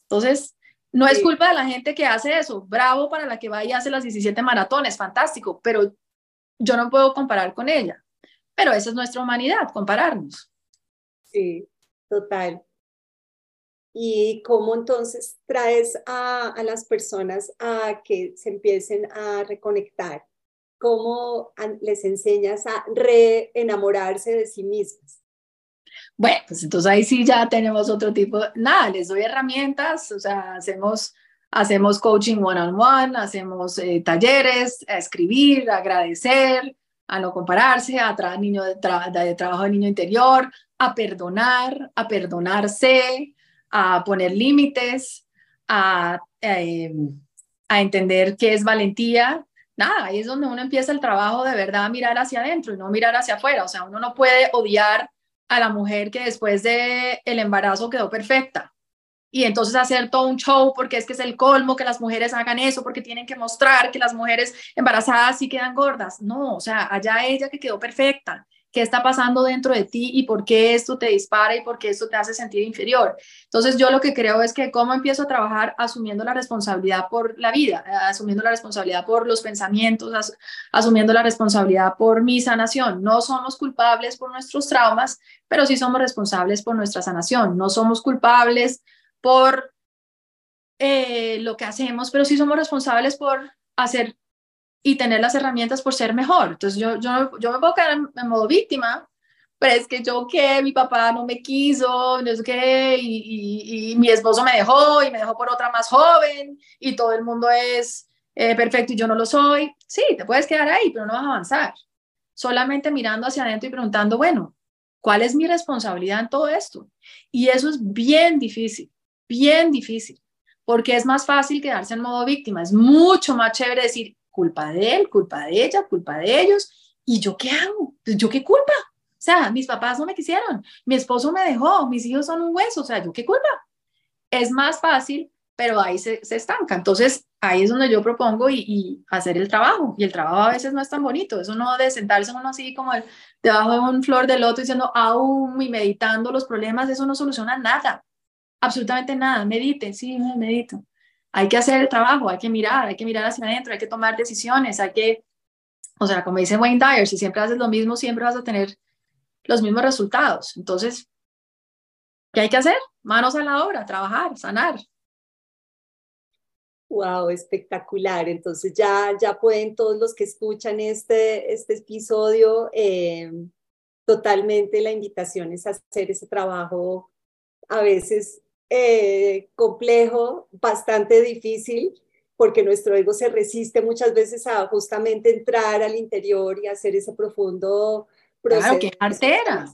Entonces, no es culpa de la gente que hace eso. Bravo para la que va y hace las 17 maratones, fantástico, pero yo no puedo comparar con ella. Pero esa es nuestra humanidad, compararnos. Sí, total. ¿Y cómo entonces traes a, a las personas a que se empiecen a reconectar? ¿Cómo les enseñas a reenamorarse de sí mismas? Bueno, pues entonces ahí sí ya tenemos otro tipo, nada, les doy herramientas, o sea, hacemos, hacemos coaching one-on-one, hacemos eh, talleres, a escribir, a agradecer, a no compararse, a tra niño de, de trabajo de niño interior, a perdonar, a perdonarse, a poner límites, a, eh, a entender qué es valentía. Nada, ahí es donde uno empieza el trabajo de verdad a mirar hacia adentro y no mirar hacia afuera. O sea, uno no puede odiar a la mujer que después de el embarazo quedó perfecta y entonces hacer todo un show porque es que es el colmo que las mujeres hagan eso porque tienen que mostrar que las mujeres embarazadas sí quedan gordas. No, o sea, allá ella que quedó perfecta qué está pasando dentro de ti y por qué esto te dispara y por qué esto te hace sentir inferior. Entonces yo lo que creo es que cómo empiezo a trabajar asumiendo la responsabilidad por la vida, asumiendo la responsabilidad por los pensamientos, asumiendo la responsabilidad por mi sanación. No somos culpables por nuestros traumas, pero sí somos responsables por nuestra sanación. No somos culpables por eh, lo que hacemos, pero sí somos responsables por hacer y tener las herramientas por ser mejor. Entonces yo, yo, yo me puedo quedar en, modo víctima, pero es que yo qué, mi papá no me quiso, no sé qué, y, y, mi esposo me dejó y me dejó por otra más joven y todo el mundo es eh, perfecto y yo no lo soy. Sí, te puedes quedar ahí, pero no vas a avanzar. Solamente mirando hacia adentro y preguntando, bueno, ¿cuál es mi responsabilidad en todo esto? Y eso es bien difícil, bien difícil, porque es más fácil quedarse en modo víctima, es mucho más chévere decir, culpa de él, culpa de ella, culpa de ellos. ¿Y yo qué hago? ¿Yo qué culpa? O sea, mis papás no me quisieron, mi esposo me dejó, mis hijos son un hueso, o sea, ¿yo qué culpa? Es más fácil, pero ahí se, se estanca. Entonces, ahí es donde yo propongo y, hacer el trabajo. Y el trabajo a veces no es tan bonito. Eso no de sentarse uno así como el, debajo de un flor de loto diciendo aún y meditando los problemas, eso no soluciona nada. Absolutamente nada. Medite, sí, medito hay que hacer el trabajo, hay que mirar, hay que mirar hacia adentro, hay que tomar decisiones, hay que, o sea, como dice Wayne Dyer, si siempre haces lo mismo, siempre vas a tener los mismos resultados. Entonces, ¿qué hay que hacer? Manos a la obra, trabajar, sanar. Wow, espectacular. Entonces ya, ya pueden todos los que escuchan este, este episodio, eh, totalmente la invitación es hacer ese trabajo a veces eh, complejo, bastante difícil, porque nuestro ego se resiste muchas veces a justamente entrar al interior y hacer ese profundo proceso. Claro, que artera.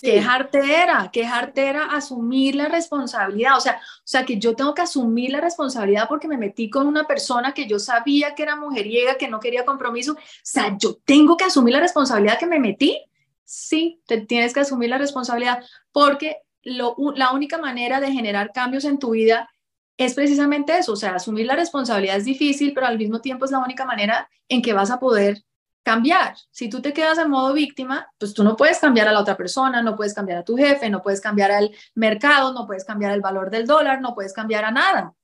Que es artera, que es artera asumir la responsabilidad. O sea, o sea, que yo tengo que asumir la responsabilidad porque me metí con una persona que yo sabía que era mujeriega, que no quería compromiso. O sea, yo tengo que asumir la responsabilidad que me metí. Sí, te tienes que asumir la responsabilidad porque la única manera de generar cambios en tu vida es precisamente eso, o sea, asumir la responsabilidad es difícil, pero al mismo tiempo es la única manera en que vas a poder cambiar. Si tú te quedas en modo víctima, pues tú no puedes cambiar a la otra persona, no puedes cambiar a tu jefe, no puedes cambiar al mercado, no puedes cambiar el valor del dólar, no puedes cambiar a nada.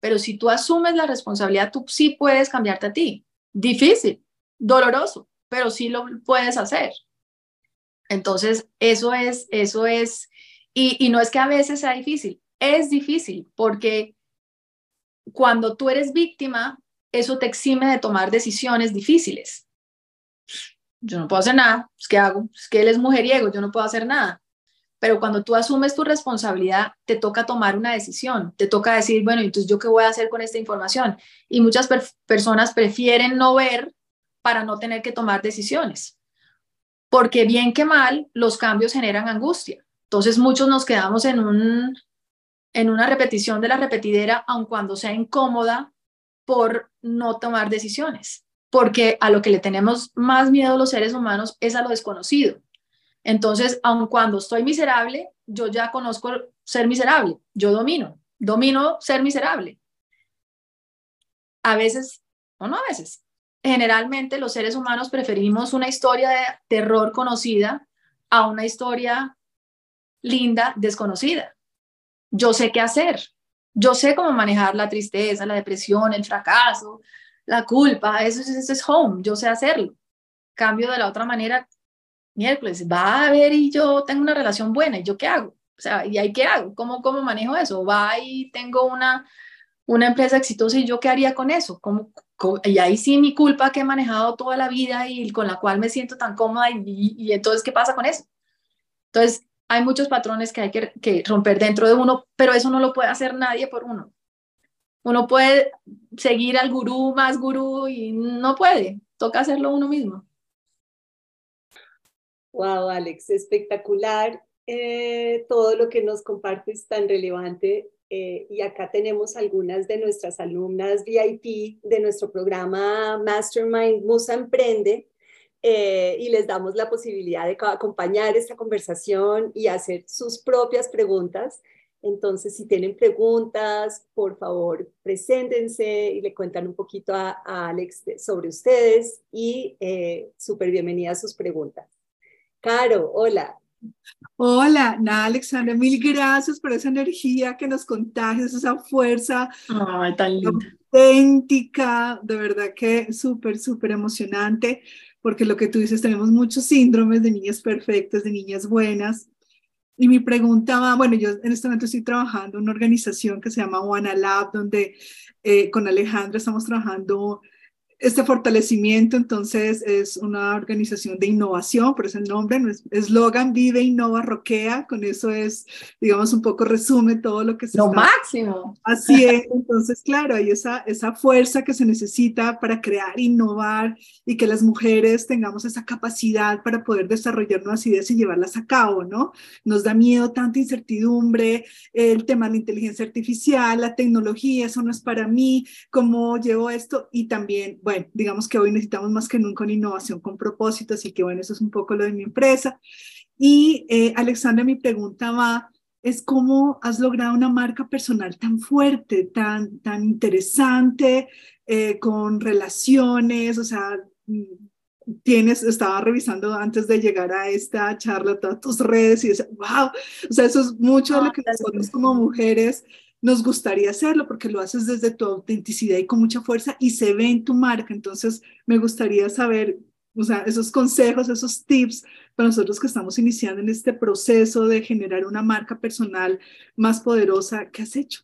Pero si tú asumes la responsabilidad, tú sí puedes cambiarte a ti. Difícil, doloroso, pero sí lo puedes hacer. Entonces, eso es, eso es y, no es que a veces sea difícil, es difícil porque cuando tú eres víctima, eso te exime de tomar decisiones difíciles. Yo no puedo hacer nada, pues, ¿qué hago? Es que él es mujeriego, yo no puedo hacer nada. Pero cuando tú asumes tu responsabilidad, te toca tomar una decisión, te toca decir, bueno, entonces yo qué voy a hacer con esta información. Y muchas personas prefieren no ver para no tener que tomar decisiones. Porque bien que mal, los cambios generan angustia. Entonces muchos nos quedamos en, un, en una repetición de la repetidera, aun cuando sea incómoda, por no tomar decisiones, porque a lo que le tenemos más miedo los seres humanos es a lo desconocido. Entonces, aun cuando estoy miserable, yo ya conozco ser miserable, yo domino, domino ser miserable. A veces, o no a veces, generalmente los seres humanos preferimos una historia de terror conocida a una historia linda, desconocida. Yo sé qué hacer. Yo sé cómo manejar la tristeza, la depresión, el fracaso, la culpa. Eso, es home. Yo sé hacerlo. Cambio de la otra manera, miércoles, va a ver y yo tengo una relación buena. ¿Y yo qué hago? O sea, ¿y ahí qué hago? ¿Cómo, cómo manejo eso? Va y tengo una, una empresa exitosa y yo qué haría con eso? ¿Cómo, y ahí sí mi culpa que he manejado toda la vida y con la cual me siento tan cómoda y, y, entonces, ¿qué pasa con eso? Entonces, hay muchos patrones que hay que, romper dentro de uno, pero eso no lo puede hacer nadie por uno. Uno puede seguir al gurú más gurú y no puede, toca hacerlo uno mismo. Wow, Alex, espectacular. Eh, todo lo que nos compartes tan relevante. Eh, y acá tenemos algunas de nuestras alumnas VIP de nuestro programa Mastermind Musa Emprende. Eh, y les damos la posibilidad de acompañar esta conversación y hacer sus propias preguntas. Entonces, si tienen preguntas, por favor, preséntense y le cuentan un poquito a, Alex sobre ustedes y súper bienvenidas sus preguntas. Caro, hola. Hola, nada, Alexandra, mil gracias por esa energía que nos contagias, esa fuerza Ay, tan auténtica, de verdad que súper, súper emocionante, porque lo que tú dices, tenemos muchos síndromes de niñas perfectas, de niñas buenas, y mi pregunta va, bueno, yo en este momento estoy trabajando en una organización que se llama One Lab, donde eh, con Alejandra estamos trabajando este fortalecimiento, entonces, es una organización de innovación, por eso el nombre, eslogan Vive, Innova, Roquea, con eso es, digamos, un poco resume todo lo que se Lo máximo. Así es, entonces, claro, hay esa, esa fuerza que se necesita para crear, innovar y que las mujeres tengamos esa capacidad para poder desarrollar nuevas ideas y llevarlas a cabo, ¿no? Nos da miedo tanta incertidumbre, el tema de la inteligencia artificial, la tecnología, eso no es para mí, cómo llevo esto y también bueno, digamos que hoy necesitamos más que nunca una innovación con propósito, así que bueno, eso es un poco lo de mi empresa. Y eh, Alexandra, mi pregunta va, es cómo has logrado una marca personal tan fuerte, tan, tan interesante, eh, con relaciones, o sea, mm, tienes, estaba revisando antes de llegar a esta charla todas tus redes y decía, wow, o sea, eso es mucho de lo que nosotros como mujeres nos gustaría hacerlo porque lo haces desde tu autenticidad y con mucha fuerza y se ve en tu marca. Entonces, me gustaría saber, o sea, esos consejos, esos tips para nosotros que estamos iniciando en este proceso de generar una marca personal más poderosa, ¿qué has hecho?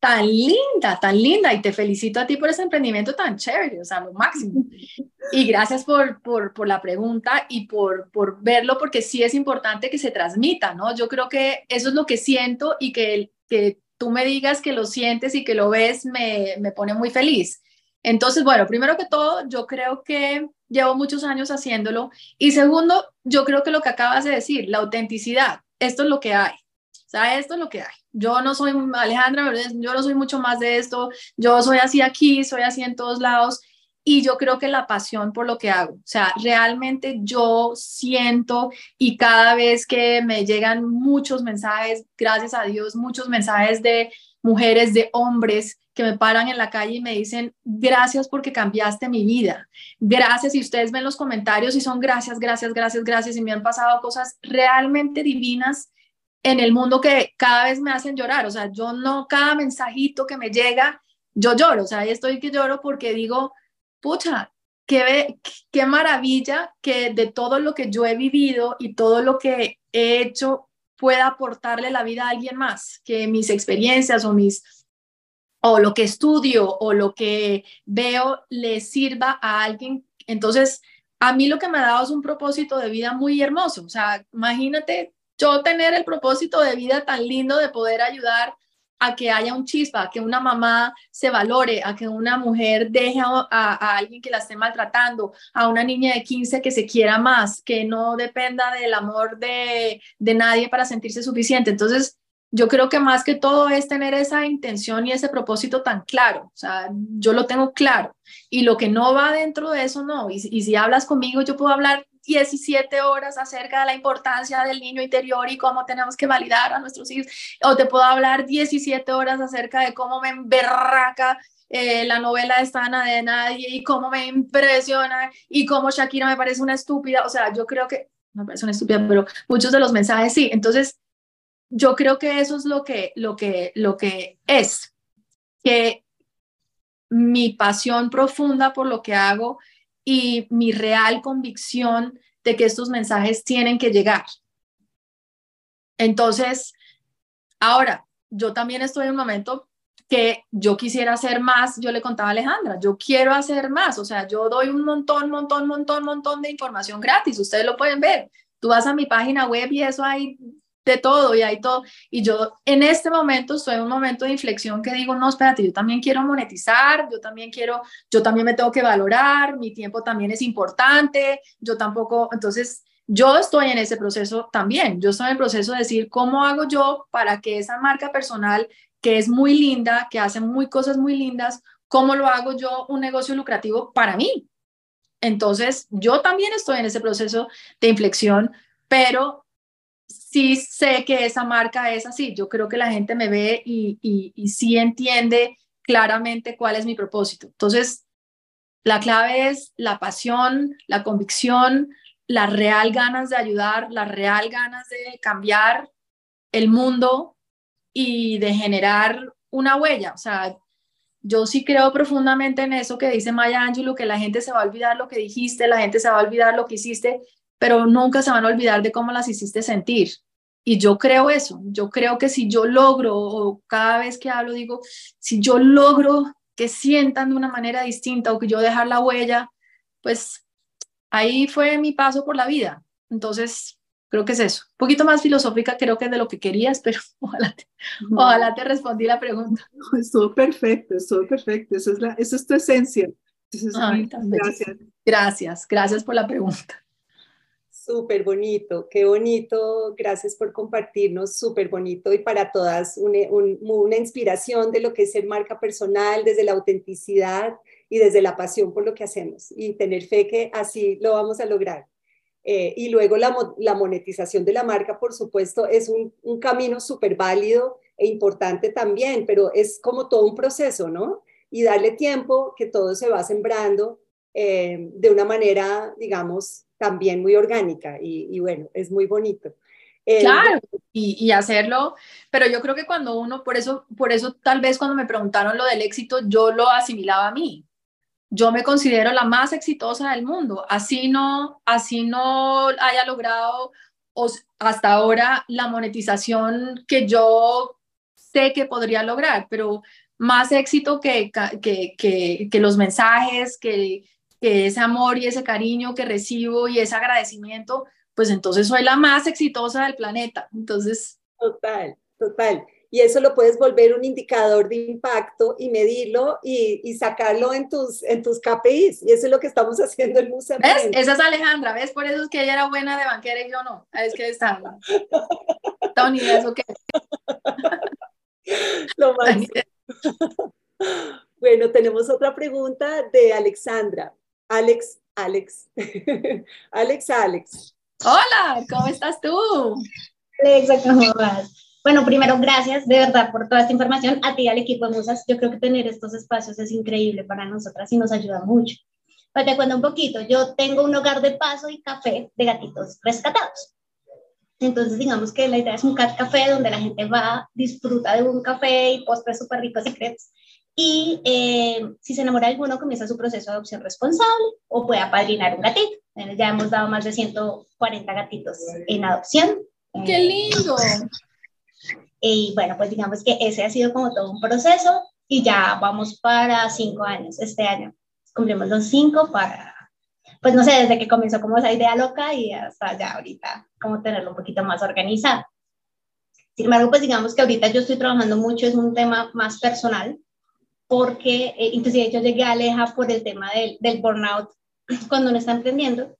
Tan linda, tan linda, y te felicito a ti por ese emprendimiento tan chévere, o sea, lo máximo. *laughs* Y gracias por, por, por la pregunta y por, por verlo, porque sí es importante que se transmita, ¿no? Yo creo que eso es lo que siento y que, que tú me digas que lo sientes y que lo ves me, me pone muy feliz. Entonces, bueno, primero que todo, yo creo que llevo muchos años haciéndolo. Y segundo, yo creo que lo que acabas de decir, la autenticidad, esto es lo que hay. O sea, esto es lo que hay. Yo no soy Alejandra, yo no soy mucho más de esto. Yo soy así aquí, soy así en todos lados y yo creo que la pasión por lo que hago. O sea, realmente yo siento y cada vez que me llegan muchos mensajes, gracias a Dios, muchos mensajes de mujeres, de hombres que me paran en la calle y me dicen, gracias porque cambiaste mi vida. Gracias. Y ustedes ven los comentarios y son gracias, gracias, gracias, gracias. Y me han pasado cosas realmente divinas en el mundo que cada vez me hacen llorar. O sea, yo no, cada mensajito que me llega, yo lloro. O sea, ahí estoy que lloro porque digo, pucha, qué, qué maravilla que de todo lo que yo he vivido y todo lo que he hecho pueda aportarle la vida a alguien más, que mis experiencias o mis o lo que estudio o lo que veo le sirva a alguien. Entonces, a mí lo que me ha dado es un propósito de vida muy hermoso. O sea, imagínate yo tener el propósito de vida tan lindo de poder ayudar a que haya un chispa, a que una mamá se valore, a que una mujer deje a, alguien que la esté maltratando, a una niña de 15 que se quiera más, que no dependa del amor de, de nadie para sentirse suficiente. Entonces, yo creo que más que todo es tener esa intención y ese propósito tan claro. O sea, yo lo tengo claro. Y lo que no va dentro de eso, no. Y, y si hablas conmigo, yo puedo hablar 17 horas acerca de la importancia del niño interior y cómo tenemos que validar a nuestros hijos, o te puedo hablar 17 horas acerca de cómo me emberraca eh, la novela de Stana de Nadie y cómo me impresiona y cómo Shakira me parece una estúpida, o sea, yo creo que, me parece una estúpida, pero muchos de los mensajes sí, entonces yo creo que eso es lo que, lo que, lo que es, que mi pasión profunda por lo que hago y mi real convicción de que estos mensajes tienen que llegar. Entonces, ahora, yo también estoy en un momento que yo quisiera hacer más, yo le contaba a Alejandra, yo quiero hacer más, o sea, yo doy un montón, montón, montón, montón de información gratis, ustedes lo pueden ver. Tú vas a mi página web y eso hay de todo y hay todo. Y yo en este momento estoy en un momento de inflexión que digo, no, espérate, yo también quiero monetizar, yo también quiero, yo también me tengo que valorar, mi tiempo también es importante, yo tampoco, entonces yo estoy en ese proceso también, yo estoy en el proceso de decir, ¿cómo hago yo para que esa marca personal que es muy linda, que hace muy cosas muy lindas, cómo lo hago yo un negocio lucrativo para mí? Entonces, yo también estoy en ese proceso de inflexión, pero sí sé que esa marca es así. Yo creo que la gente me ve y, y, sí entiende claramente cuál es mi propósito. Entonces, la clave es la pasión, la convicción, las real ganas de ayudar, las real ganas de cambiar el mundo y de generar una huella. O sea, yo sí creo profundamente en eso que dice Maya Angelou, que la gente se va a olvidar lo que dijiste, la gente se va a olvidar lo que hiciste, pero nunca se van a olvidar de cómo las hiciste sentir. Y yo creo eso, yo creo que si yo logro, o cada vez que hablo digo, si yo logro que sientan de una manera distinta o que yo dejar la huella, pues ahí fue mi paso por la vida. Entonces, creo que es eso. Un poquito más filosófica creo que es de lo que querías, pero *laughs* ojalá te, ojalá te respondí la pregunta. estuvo perfecto, estuvo perfecto. Eso es, la, es tu esencia. gracias. Gracias, gracias por la pregunta. Súper bonito, qué bonito, gracias por compartirnos, súper bonito y para todas una, inspiración de lo que es ser marca personal desde la autenticidad y desde la pasión por lo que hacemos y tener fe que así lo vamos a lograr. Eh, y luego la, monetización de la marca, por supuesto, es un, un camino súper válido e importante también, pero es como todo un proceso, ¿no? Y darle tiempo que todo se va sembrando eh, de una manera, digamos, también muy orgánica y, bueno, es muy bonito. Eh, claro, y, hacerlo, pero yo creo que cuando uno, por eso, por eso tal vez cuando me preguntaron lo del éxito, yo lo asimilaba a mí. Yo me considero la más exitosa del mundo, así no, así no haya logrado hasta ahora la monetización que yo sé que podría lograr, pero más éxito que, que, que, que los mensajes, que, que ese amor y ese cariño que recibo y ese agradecimiento, pues entonces soy la más exitosa del planeta. Entonces... Total, total. Y eso lo puedes volver un indicador de impacto y medirlo y, y sacarlo en tus, en tus KPIs. Y eso es lo que estamos *laughs* haciendo en Musa. ¿Ves? Esa es Alejandra, ¿ves? Por eso es que ella era buena de banquera y yo no. Es que está. *laughs* Tony, ¿eso qué? *laughs* Lo más. bueno, tenemos otra pregunta de Alexandra. Alex, Alex, *laughs* Alex, Alex. Hola, ¿cómo estás tú? Alexa, ¿cómo vas? Bueno, primero, gracias de verdad por toda esta información. A ti, al equipo de Musas, yo creo que tener estos espacios es increíble para nosotras y nos ayuda mucho. Pues te cuento un poquito. Yo tengo un hogar de paso y café de gatitos rescatados. Entonces, digamos que la idea es un cat café donde la gente va, disfruta de un café y postres súper ricos y crepes y eh, si se enamora de alguno, comienza su proceso de adopción responsable o puede apadrinar un gatito. Ya hemos dado más de 140 gatitos en adopción. ¡Qué lindo! Y bueno, pues digamos que ese ha sido como todo un proceso y ya vamos para cinco años este año. Cumplimos los cinco para, pues no sé, desde que comenzó como esa idea loca y hasta ya ahorita, como tenerlo un poquito más organizado. Sin embargo, pues digamos que ahorita yo estoy trabajando mucho, es un tema más personal, porque eh, inclusive yo llegué a Aleja por el tema del, del burnout cuando uno está emprendiendo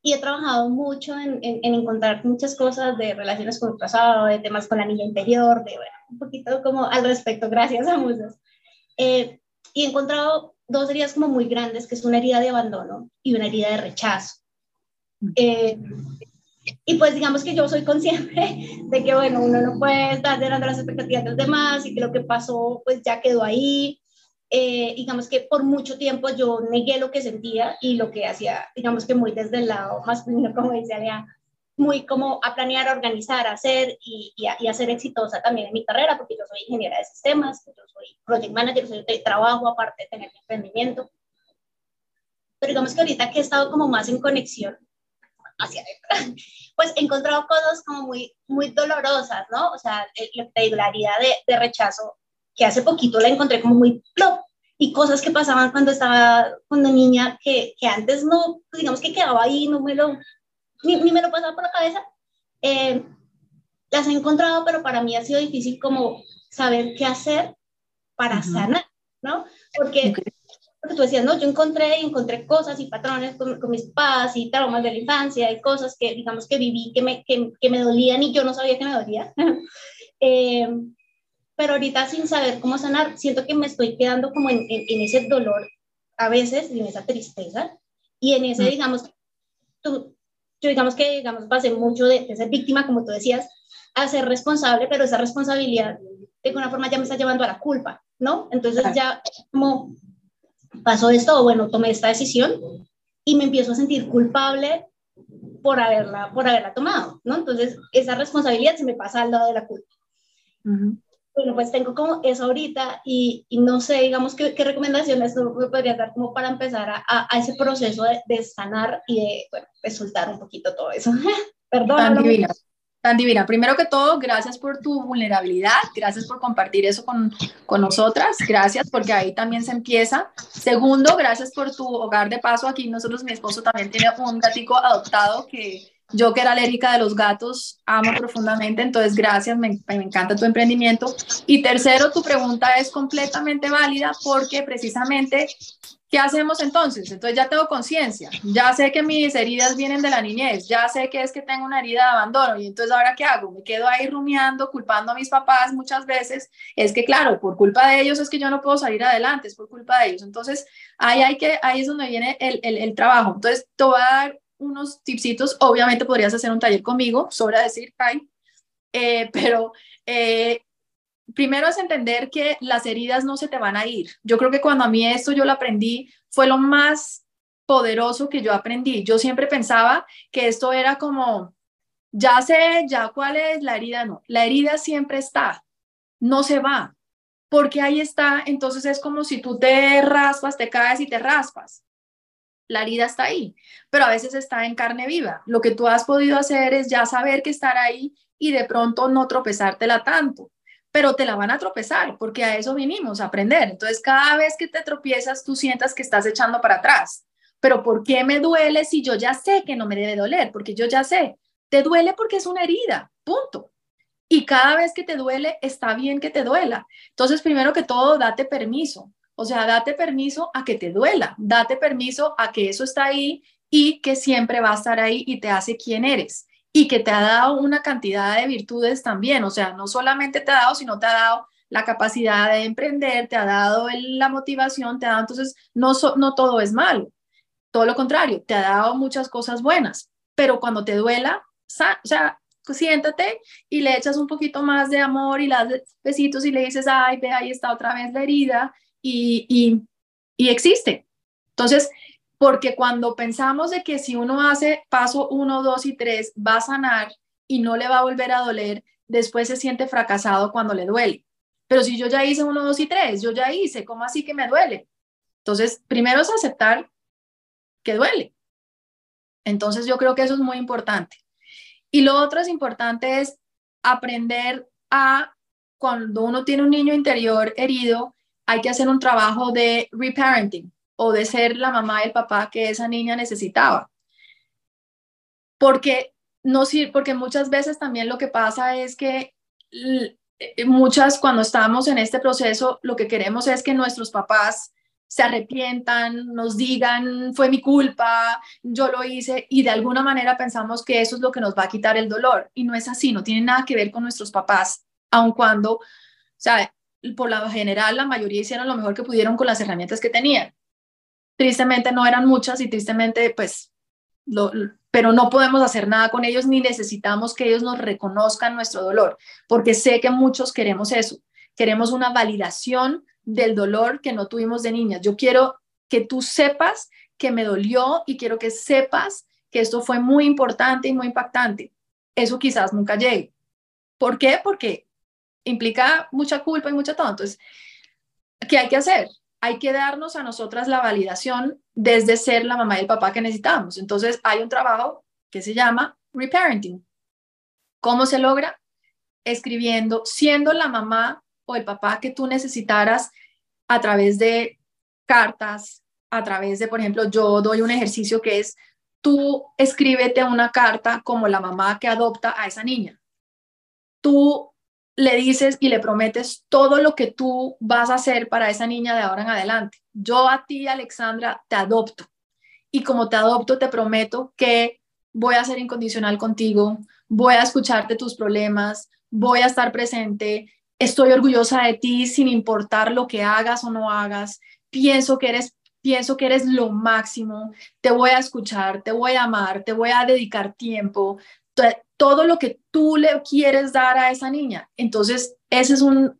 y he trabajado mucho en, en, encontrar muchas cosas de relaciones con el pasado, de temas con la niña interior, de bueno, un poquito como al respecto, gracias a Musas. Eh, y he encontrado dos heridas como muy grandes, que es una herida de abandono y una herida de rechazo. Eh, y pues digamos que yo soy consciente *laughs* de que, bueno, uno no puede estar llenando las expectativas de los demás y que lo que pasó pues ya quedó ahí. Eh, digamos que por mucho tiempo yo negué lo que sentía y lo que hacía, digamos que muy desde el lado *laughs* masculino, como decía muy como a planear, a organizar, a hacer y, y, a, ser exitosa también en mi carrera, porque yo soy ingeniera de sistemas, yo soy project manager, de trabajo aparte de tener mi emprendimiento. Pero digamos que ahorita que he estado como más en conexión hacia adentro, pues he encontrado cosas como muy, muy dolorosas, ¿no? O sea, la irregularidad de, de rechazo, que hace poquito la encontré como muy plop, y cosas que pasaban cuando estaba cuando niña, que, que antes no, digamos que quedaba ahí, no me lo, ni, ni, me lo pasaba por la cabeza. Eh, las he encontrado, pero para mí ha sido difícil como saber qué hacer para sanar, ¿no? Porque, porque, tú decías, no, yo encontré y encontré cosas y patrones con, con, mis padres y traumas de la infancia y cosas que, digamos, que viví, que me, que, que me dolían y yo no sabía que me dolía. *laughs* eh, pero ahorita sin saber cómo sanar, siento que me estoy quedando como en, en, en ese dolor a veces, en esa tristeza y en ese, digamos, tú, yo digamos que, digamos, pasé mucho de, de ser víctima, como tú decías, a ser responsable, pero esa responsabilidad de alguna forma ya me está llevando a la culpa, ¿no? Entonces ya como pasó esto, o bueno, tomé esta decisión y me empiezo a sentir culpable por haberla, por haberla tomado, ¿no? Entonces esa responsabilidad se me pasa al lado de la culpa. Uh -huh. Bueno, pues tengo como eso ahorita y, y no sé, digamos, qué, qué recomendaciones me podría dar como para empezar a, a, a ese proceso de, de, sanar y de, bueno, de soltar un poquito todo eso. *laughs* Perdón. Tan divina. Divina. Primero que todo, gracias por tu vulnerabilidad, gracias por compartir eso con, con nosotras, gracias porque ahí también se empieza. Segundo, gracias por tu hogar de paso. Aquí nosotros, mi esposo también tiene un gatico adoptado que yo que era alérgica de los gatos, amo profundamente, entonces gracias, me, me, encanta tu emprendimiento. Y tercero, tu pregunta es completamente válida porque precisamente, ¿qué hacemos entonces? Entonces ya tengo conciencia, ya sé que mis heridas vienen de la niñez, ya sé que es que tengo una herida de abandono y entonces ahora ¿qué hago? Me quedo ahí rumiando, culpando a mis papás muchas veces, es que claro, por culpa de ellos es que yo no puedo salir adelante, es por culpa de ellos. Entonces ahí, hay que, ahí es donde viene el, el, el trabajo. Entonces te voy a dar unos tipsitos, obviamente podrías hacer un taller conmigo, sobra decir, ay, eh, pero eh, primero es entender que las heridas no se te van a ir. Yo creo que cuando a mí esto yo lo aprendí, fue lo más poderoso que yo aprendí. Yo siempre pensaba que esto era como, ya sé, ya cuál es la herida, no, la herida siempre está, no se va, porque ahí está, entonces es como si tú te raspas, te caes y te raspas la herida está ahí, pero a veces está en carne viva. Lo que tú has podido hacer es ya saber que estar ahí y de pronto no tropezártela tanto, pero te la van a tropezar porque a eso vinimos, a aprender. Entonces, cada vez que te tropiezas, tú sientas que estás echando para atrás. Pero ¿por qué me duele si yo ya sé que no me debe doler? Porque yo ya sé. Te duele porque es una herida, punto. Y cada vez que te duele, está bien que te duela. Entonces, primero que todo, date permiso. O sea, date permiso a que te duela, date permiso a que eso está ahí y que siempre va a estar ahí y te hace quien eres y que te ha dado una cantidad de virtudes también. O sea, no solamente te ha dado, sino te ha dado la capacidad de emprender, te ha dado la motivación, te ha dado, entonces, no, no todo es malo, todo lo contrario, te ha dado muchas cosas buenas, pero cuando te duela, o sea, siéntate y le echas un poquito más de amor y le das besitos y le dices, ay, ve, ahí está otra vez la herida y, y, y existe. Entonces, porque cuando pensamos de que si uno hace paso uno, dos y tres, va a sanar y no le va a volver a doler, después se siente fracasado cuando le duele. Pero si yo ya hice uno, dos y tres, yo ya hice, ¿cómo así que me duele? Entonces, primero es aceptar que duele. Entonces, yo creo que eso es muy importante. Y lo otro es importante es aprender a, cuando uno tiene un niño interior herido, hay que hacer un trabajo de reparenting o de ser la mamá y el papá que esa niña necesitaba. Porque, no, porque muchas veces también lo que pasa es que muchas cuando estamos en este proceso, lo que queremos es que nuestros papás se arrepientan, nos digan, fue mi culpa, yo lo hice, y de alguna manera pensamos que eso es lo que nos va a quitar el dolor. Y no es así, no tiene nada que ver con nuestros papás, aun cuando, o sea, por lo general la mayoría hicieron lo mejor que pudieron con las herramientas que tenían. Tristemente no eran muchas y tristemente pues, pero no podemos hacer nada con ellos ni necesitamos que ellos nos reconozcan nuestro dolor, porque sé que muchos queremos eso, queremos una validación del dolor que no tuvimos de niñas. Yo quiero que tú sepas que me dolió y quiero que sepas que esto fue muy importante y muy impactante. Eso quizás nunca llegue. ¿Por qué? Porque implica mucha culpa y mucha todo. Entonces, ¿qué hay que hacer? Hay que darnos a nosotras la validación desde ser la mamá y el papá que necesitamos. Entonces, hay un trabajo que se llama reparenting. ¿Cómo se logra? Escribiendo, siendo la mamá o el papá que tú necesitaras a través de cartas, a través de, por ejemplo, yo doy un ejercicio que es tú escríbete una carta como la mamá que adopta a esa niña. Tú le dices y le prometes todo lo que tú vas a hacer para esa niña de ahora en adelante. Yo a ti, Alexandra, te adopto. Y como te adopto, te prometo que voy a ser incondicional contigo, voy a escucharte tus problemas, voy a estar presente, estoy orgullosa de ti sin importar lo que hagas o no hagas, pienso que eres pienso que eres lo máximo, te voy a escuchar, te voy a amar, te voy a dedicar tiempo, todo lo que tú le quieres dar a esa niña. Entonces, esa es un,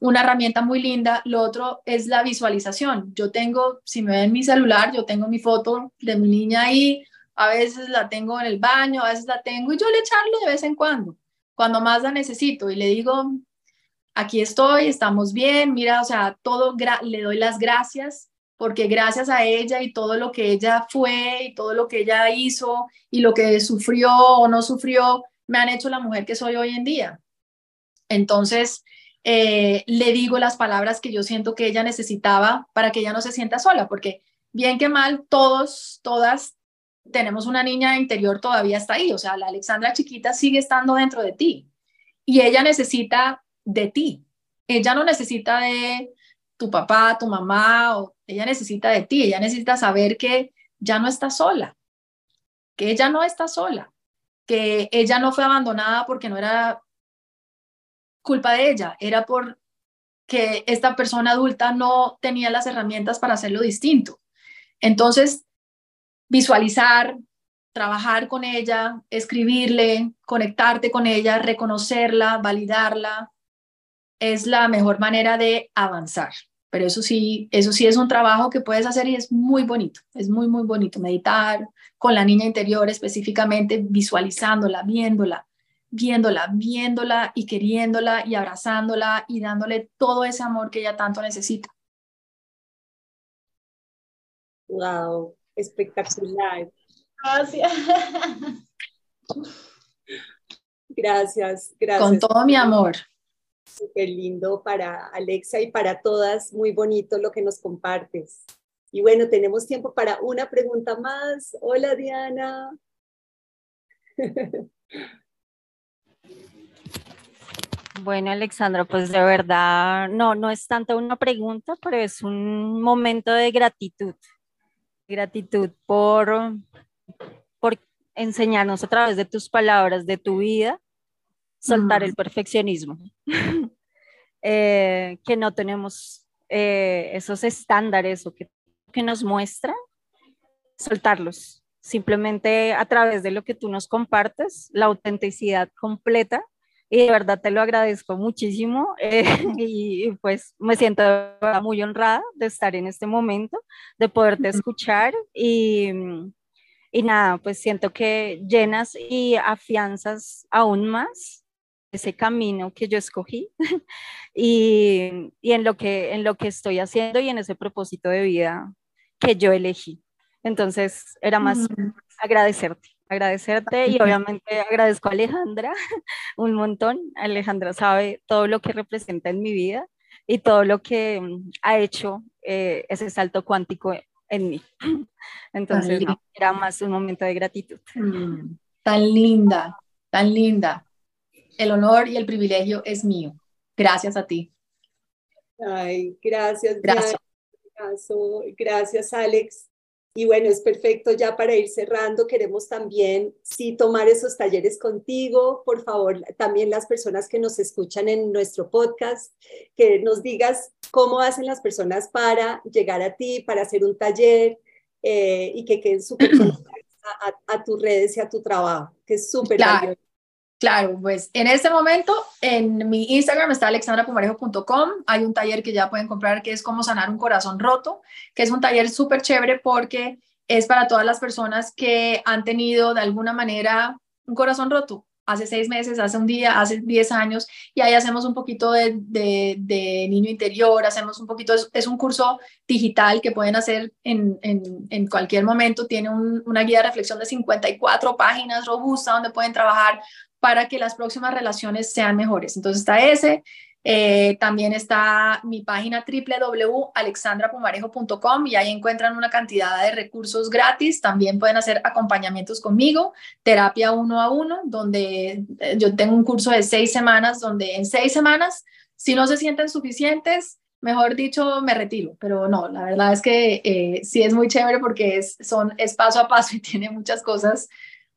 una herramienta muy linda. Lo otro es la visualización. Yo tengo, si me ven mi celular, yo tengo mi foto de mi niña ahí, a veces la tengo en el baño, a veces la tengo y yo le echarlo de vez en cuando, cuando más la necesito y le digo, aquí estoy, estamos bien, mira, o sea, todo, le doy las gracias porque gracias a ella y todo lo que ella fue y todo lo que ella hizo y lo que sufrió o no sufrió, me han hecho la mujer que soy hoy en día. Entonces, eh, le digo las palabras que yo siento que ella necesitaba para que ella no se sienta sola, porque bien que mal, todos, todas tenemos una niña interior todavía está ahí, o sea, la Alexandra chiquita sigue estando dentro de ti y ella necesita de ti. Ella no necesita de tu papá, tu mamá, o ella necesita de ti, ella necesita saber que ya no está sola, que ella no está sola, que ella no fue abandonada porque no era culpa de ella, era por que esta persona adulta no tenía las herramientas para hacerlo distinto. Entonces, visualizar, trabajar con ella, escribirle, conectarte con ella, reconocerla, validarla, es la mejor manera de avanzar. Pero eso sí, eso sí es un trabajo que puedes hacer y es muy bonito, es muy, muy bonito. Meditar con la niña interior específicamente, visualizándola, viéndola, viéndola, viéndola y queriéndola y abrazándola y dándole todo ese amor que ella tanto necesita. Wow, espectacular. Gracias. Gracias, gracias. Con todo mi amor. Súper lindo para Alexa y para todas, muy bonito lo que nos compartes. Y bueno, tenemos tiempo para una pregunta más. Hola Diana. *laughs* Bueno, Alexandra, pues de verdad no, no es tanto una pregunta, pero es un momento de gratitud. Gratitud por, por enseñarnos a través de tus palabras, de tu vida, soltar el perfeccionismo, *laughs* eh, que no tenemos eh, esos estándares o que, que nos muestran, soltarlos. Simplemente a través de lo que tú nos compartes, la autenticidad completa. Y de verdad te lo agradezco muchísimo eh, *laughs* y pues me siento muy honrada de estar en este momento, de poderte escuchar y, y nada, pues siento que llenas y afianzas aún más ese camino que yo escogí *laughs* y, y, en, lo que, en lo que estoy haciendo y en ese propósito de vida que yo elegí. Entonces, era más agradecerte, agradecerte y *laughs* obviamente agradezco a Alejandra *laughs* un montón. Alejandra sabe todo lo que representa en mi vida y todo lo que mm, ha hecho eh, ese salto cuántico en mí. *clears throat* Entonces, era más un momento de gratitud. Mm, tan linda, tan linda el honor y el privilegio es mío. Gracias a ti. Ay, gracias. Gracias. Gracias, Alex. Y bueno, es perfecto ya para ir cerrando. Queremos también, sí, tomar esos talleres contigo. Por favor, también las personas que nos escuchan en nuestro podcast, que nos digas cómo hacen las personas para llegar a ti, para hacer un taller eh, y que queden súper a, a, tus redes y a tu trabajo, que es súper claro. Claro, pues en este momento en mi Instagram está alexandrapumarejo.com. Hay un taller que ya pueden comprar que es cómo sanar un corazón roto, que es un taller súper chévere porque es para todas las personas que han tenido de alguna manera un corazón roto. Hace seis meses, hace un día, hace diez años, y ahí hacemos un poquito de, niño interior, hacemos un poquito, es, un curso digital que pueden hacer en, en, en cualquier momento, tiene una guía de reflexión de 54 páginas robusta donde pueden trabajar para que las próximas relaciones sean mejores. Entonces está ese, Eh, también está mi página www.alexandrapumarejo.com y ahí encuentran una cantidad de recursos gratis. También pueden hacer acompañamientos conmigo, terapia uno a uno, donde eh, yo tengo un curso de seis semanas, donde en seis semanas, si no se sienten suficientes, mejor dicho, me retiro. Pero no, la verdad es que eh, sí es muy chévere porque es, son, es paso a paso y *laughs* tiene muchas cosas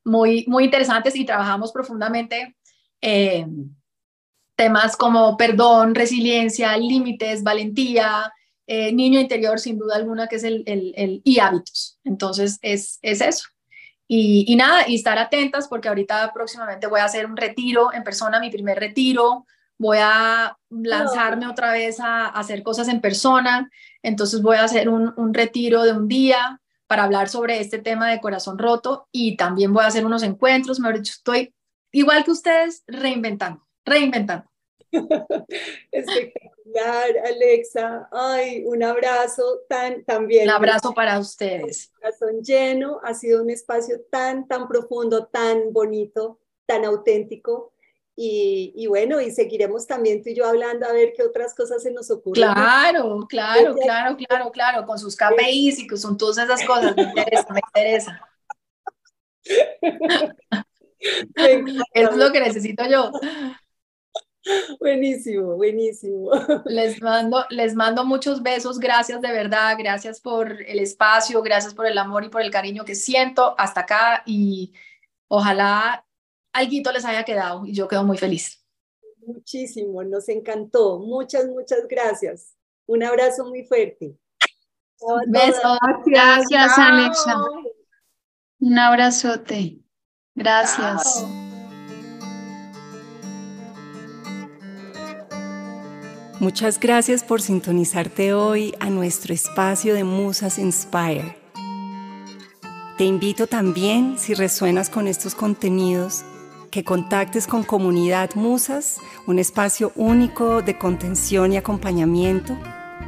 muy, muy interesantes y trabajamos profundamente. Eh, temas como perdón, resiliencia, límites, valentía, eh, niño interior, sin duda alguna, que es el, el, y hábitos. Entonces, es, es eso. Y, y, nada, y estar atentas porque ahorita próximamente voy a hacer un retiro en persona, mi primer retiro, voy a lanzarme otra vez a, hacer cosas en persona, entonces voy a hacer un, un retiro de un día para hablar sobre este tema de corazón roto y también voy a hacer unos encuentros, mejor dicho, estoy igual que ustedes reinventando, reinventando. *laughs* Espectacular, Alexa. Ay, un abrazo tan, también. Un abrazo para ustedes. Corazón lleno, ha sido un espacio tan, tan profundo, tan bonito, tan auténtico. Y, y, bueno, y seguiremos también tú y yo hablando a ver qué otras cosas se nos ocurren. Claro, claro, claro, claro, claro, con sus KPIs y con todas esas cosas. Me interesa, me interesa. es lo que necesito yo. Buenísimo, buenísimo. Les mando, les mando muchos besos, gracias de verdad, gracias por el espacio, gracias por el amor y por el cariño que siento hasta acá y ojalá algo les haya quedado y yo quedo muy feliz. Muchísimo, nos encantó. Muchas, muchas gracias. Un abrazo muy fuerte. Besos. Gracias, Alexa. Un abrazote. Gracias. Muchas gracias por sintonizarte hoy a nuestro espacio de Musas Inspire. Te invito también, si resuenas con estos contenidos, que contactes con Comunidad Musas, un espacio único de contención y acompañamiento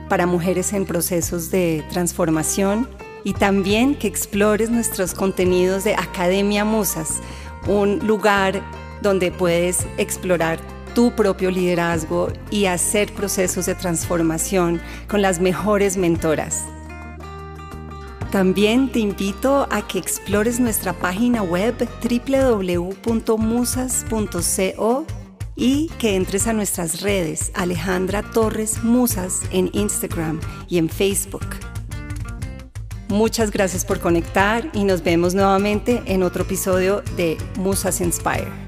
para mujeres en procesos de transformación y también que explores nuestros contenidos de Academia Musas, un lugar donde puedes explorar tu propio liderazgo y hacer procesos de transformación con las mejores mentoras. También te invito a que explores nuestra página web www.musas.co y que entres a nuestras redes Alejandra Torres Musas en Instagram y en Facebook. Muchas gracias por conectar y nos vemos nuevamente en otro episodio de Musas Inspire.